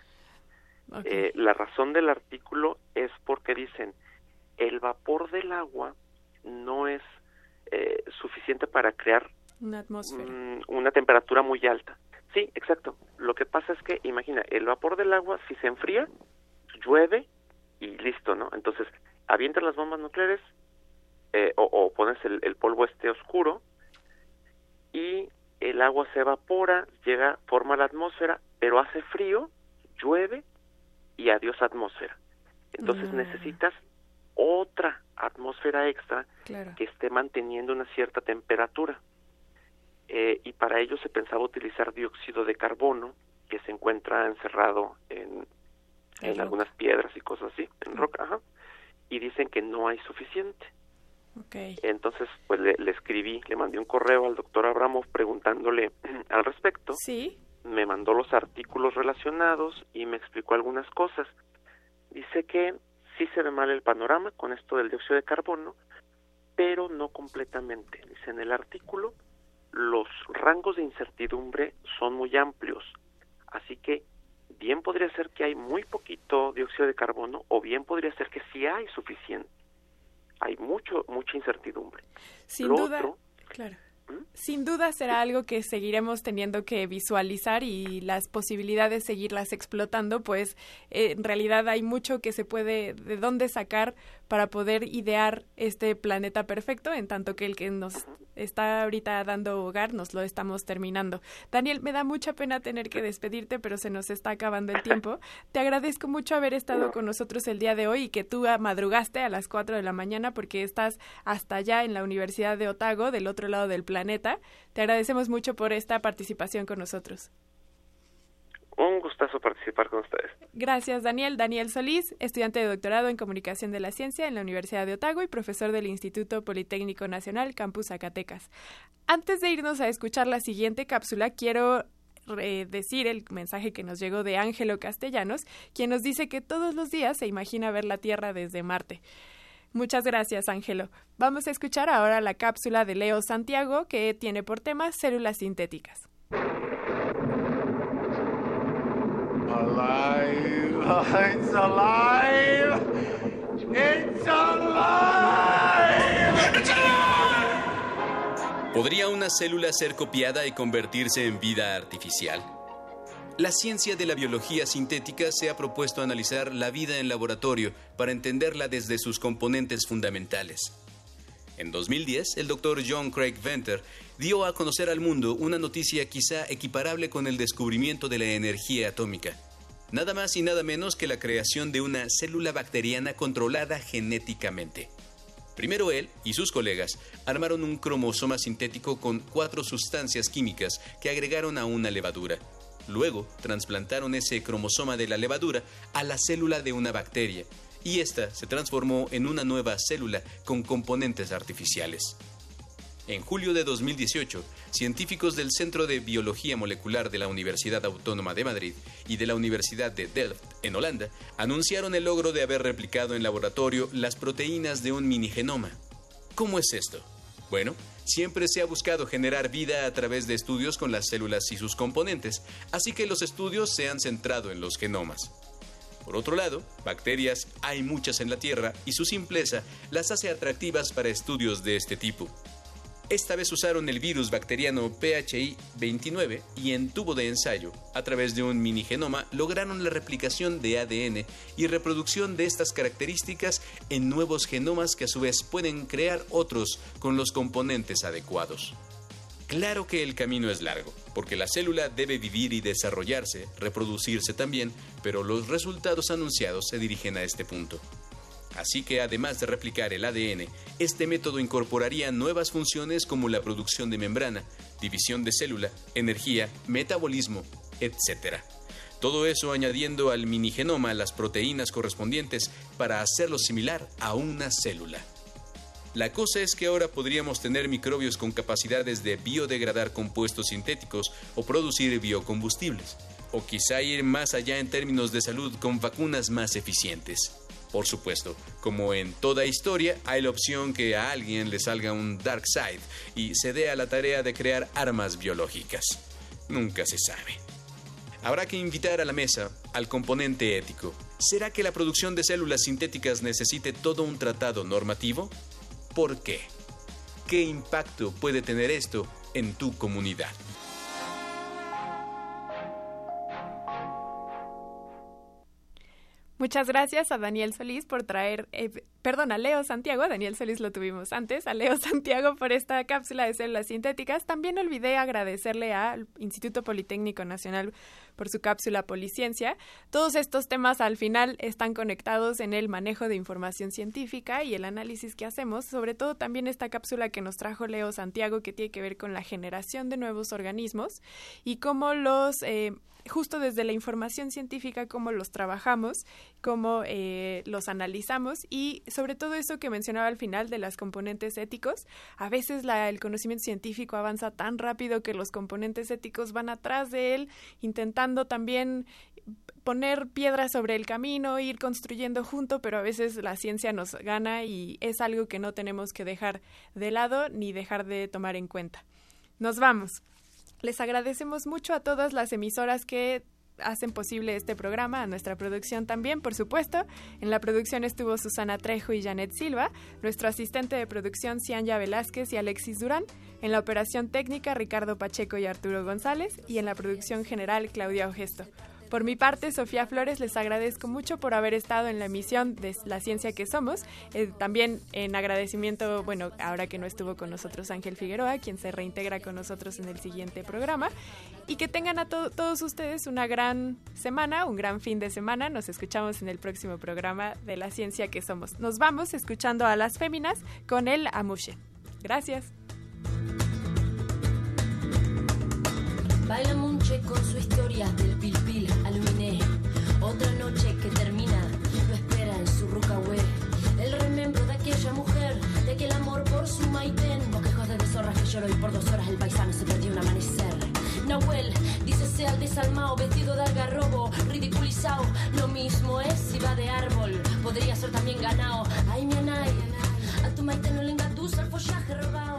Eh, la razón del artículo es porque dicen el vapor del agua no es eh, suficiente para crear
Una atmósfera.
mm, una temperatura muy alta. Sí, exacto. Lo que pasa es que, imagina, el vapor del agua, si se enfría, llueve y listo, ¿no? Entonces, avientas las bombas nucleares eh, o, o pones el, el polvo este oscuro y el agua se evapora, llega, forma la atmósfera, pero hace frío, llueve y adiós atmósfera. Entonces
Mm.
necesitas otra atmósfera extra
Claro.
que esté manteniendo una cierta temperatura. Eh, y para ello se pensaba utilizar dióxido de carbono, que se encuentra encerrado en,
En roca.
algunas piedras y cosas así, en roca, ajá. y dicen que no hay suficiente. Entonces, pues le, le escribí, le mandé un correo al doctor Abramov preguntándole (clears throat) al respecto.
Sí.
Me mandó los artículos relacionados y me explicó algunas cosas. Dice que sí se ve mal el panorama con esto del dióxido de carbono, pero no completamente. Dice en el artículo, los rangos de incertidumbre son muy amplios, así que bien podría ser que hay muy poquito dióxido de carbono o bien podría ser que sí hay suficiente. Hay mucho mucha incertidumbre.
Sin duda, claro. Sin duda será algo que seguiremos teniendo que visualizar y las posibilidades de seguirlas explotando, pues eh, en realidad hay mucho que se puede de dónde sacar para poder idear este planeta perfecto, en tanto que el que nos está ahorita dando hogar nos lo estamos terminando. Daniel, me da mucha pena tener que despedirte, pero se nos está acabando el tiempo. Te agradezco mucho haber estado con nosotros el día de hoy y que tú madrugaste a las 4 de la mañana porque estás hasta allá en la Universidad de Otago, del otro lado del planeta. Te agradecemos mucho por esta participación con nosotros.
Un gustazo participar con ustedes.
Gracias, Daniel. Daniel Solís, estudiante de doctorado en Comunicación de la Ciencia en la Universidad de Otago y profesor del Instituto Politécnico Nacional Campus Zacatecas. Antes de irnos a escuchar la siguiente cápsula, quiero eh, decir el mensaje que nos llegó de Ángelo Castellanos, quien nos dice que todos los días se imagina ver la Tierra desde Marte. Muchas gracias, Ángelo. Vamos a escuchar ahora la cápsula de Leo Santiago, que tiene por tema células sintéticas.
It's alive! It's alive! It's alive!
¿Podría una célula ser copiada y convertirse en vida artificial? La ciencia de la biología sintética se ha propuesto analizar la vida en laboratorio para entenderla desde sus componentes fundamentales. En 2010, el doctor John Craig Venter dio a conocer al mundo una noticia quizá equiparable con el descubrimiento de la energía atómica. Nada más y nada menos que la creación de una célula bacteriana controlada genéticamente. Primero él y sus colegas armaron un cromosoma sintético con cuatro sustancias químicas que agregaron a una levadura. Luego trasplantaron ese cromosoma de la levadura a la célula de una bacteria y esta se transformó en una nueva célula con componentes artificiales. En julio de 2018, científicos del Centro de Biología Molecular de la Universidad Autónoma de Madrid y de la Universidad de Delft, en Holanda, anunciaron el logro de haber replicado en laboratorio las proteínas de un minigenoma. ¿Cómo es esto? Bueno, siempre se ha buscado generar vida a través de estudios con las células y sus componentes, así que los estudios se han centrado en los genomas. Por otro lado, bacterias hay muchas en la Tierra y su simpleza las hace atractivas para estudios de este tipo. Esta vez usaron el virus bacteriano PHI-29 y en tubo de ensayo, a través de un minigenoma, lograron la replicación de ADN y reproducción de estas características en nuevos genomas que a su vez pueden crear otros con los componentes adecuados. Claro que el camino es largo, porque la célula debe vivir y desarrollarse, reproducirse también, pero los resultados anunciados se dirigen a este punto. Así que además de replicar el ADN, este método incorporaría nuevas funciones como la producción de membrana, división de célula, energía, metabolismo, etc. Todo eso añadiendo al minigenoma las proteínas correspondientes para hacerlo similar a una célula. La cosa es que ahora podríamos tener microbios con capacidades de biodegradar compuestos sintéticos o producir biocombustibles, o quizá ir más allá en términos de salud con vacunas más eficientes. Por supuesto, como en toda historia, hay la opción que a alguien le salga un dark side y se dé a la tarea de crear armas biológicas. Nunca se sabe. Habrá que invitar a la mesa al componente ético. ¿Será que la producción de células sintéticas necesite todo un tratado normativo? ¿Por qué? ¿Qué impacto puede tener esto en tu comunidad?
Muchas gracias a Daniel Solís por traer, eh, perdón, a Leo Santiago, Daniel Solís lo tuvimos antes, a Leo (laughs) Santiago por esta cápsula de células sintéticas. También olvidé agradecerle al Instituto Politécnico Nacional por su cápsula Policiencia. Todos estos temas al final están conectados en el manejo de información científica y el análisis que hacemos, sobre todo también esta cápsula que nos trajo Leo Santiago que tiene que ver con la generación de nuevos organismos y cómo los... Eh, justo desde la información científica, cómo los trabajamos, cómo eh, los analizamos y sobre todo eso que mencionaba al final de las componentes éticos. A veces la, el conocimiento científico avanza tan rápido que los componentes éticos van atrás de él, intentando también poner piedras sobre el camino, ir construyendo junto, pero a veces la ciencia nos gana y es algo que no tenemos que dejar de lado ni dejar de tomar en cuenta. Nos vamos. Les agradecemos mucho a todas las emisoras que hacen posible este programa, a nuestra producción también, por supuesto. En la producción estuvo Susana Trejo y Janet Silva, nuestro asistente de producción Cianya Velázquez y Alexis Durán, en la operación técnica Ricardo Pacheco y Arturo González y en la producción general Claudia Ogesto. Por mi parte, Sofía Flores, les agradezco mucho por haber estado en la emisión de La Ciencia que Somos. Eh, también en agradecimiento, bueno, ahora que no estuvo con nosotros Ángel Figueroa, quien se reintegra con nosotros en el siguiente programa. Y que tengan a todos ustedes una gran semana, un gran fin de semana. Nos escuchamos en el próximo programa de La Ciencia que Somos. Nos vamos escuchando a las féminas con el Amushe. Gracias.
Baila Munche con su historia del pilpil. Otra noche que termina, lo espera en su rucahué. El remembro de aquella mujer, de aquel amor por su maitén. Boquejos de deshorras que lloró y por dos horas el paisano se perdió un amanecer. Nahuel, dícese al desalmado, vestido de algarrobo, ridiculizado. Lo mismo es si va de árbol, podría ser también ganado. Ay, mi anay, a tu maitén no le engatusa el follaje robado.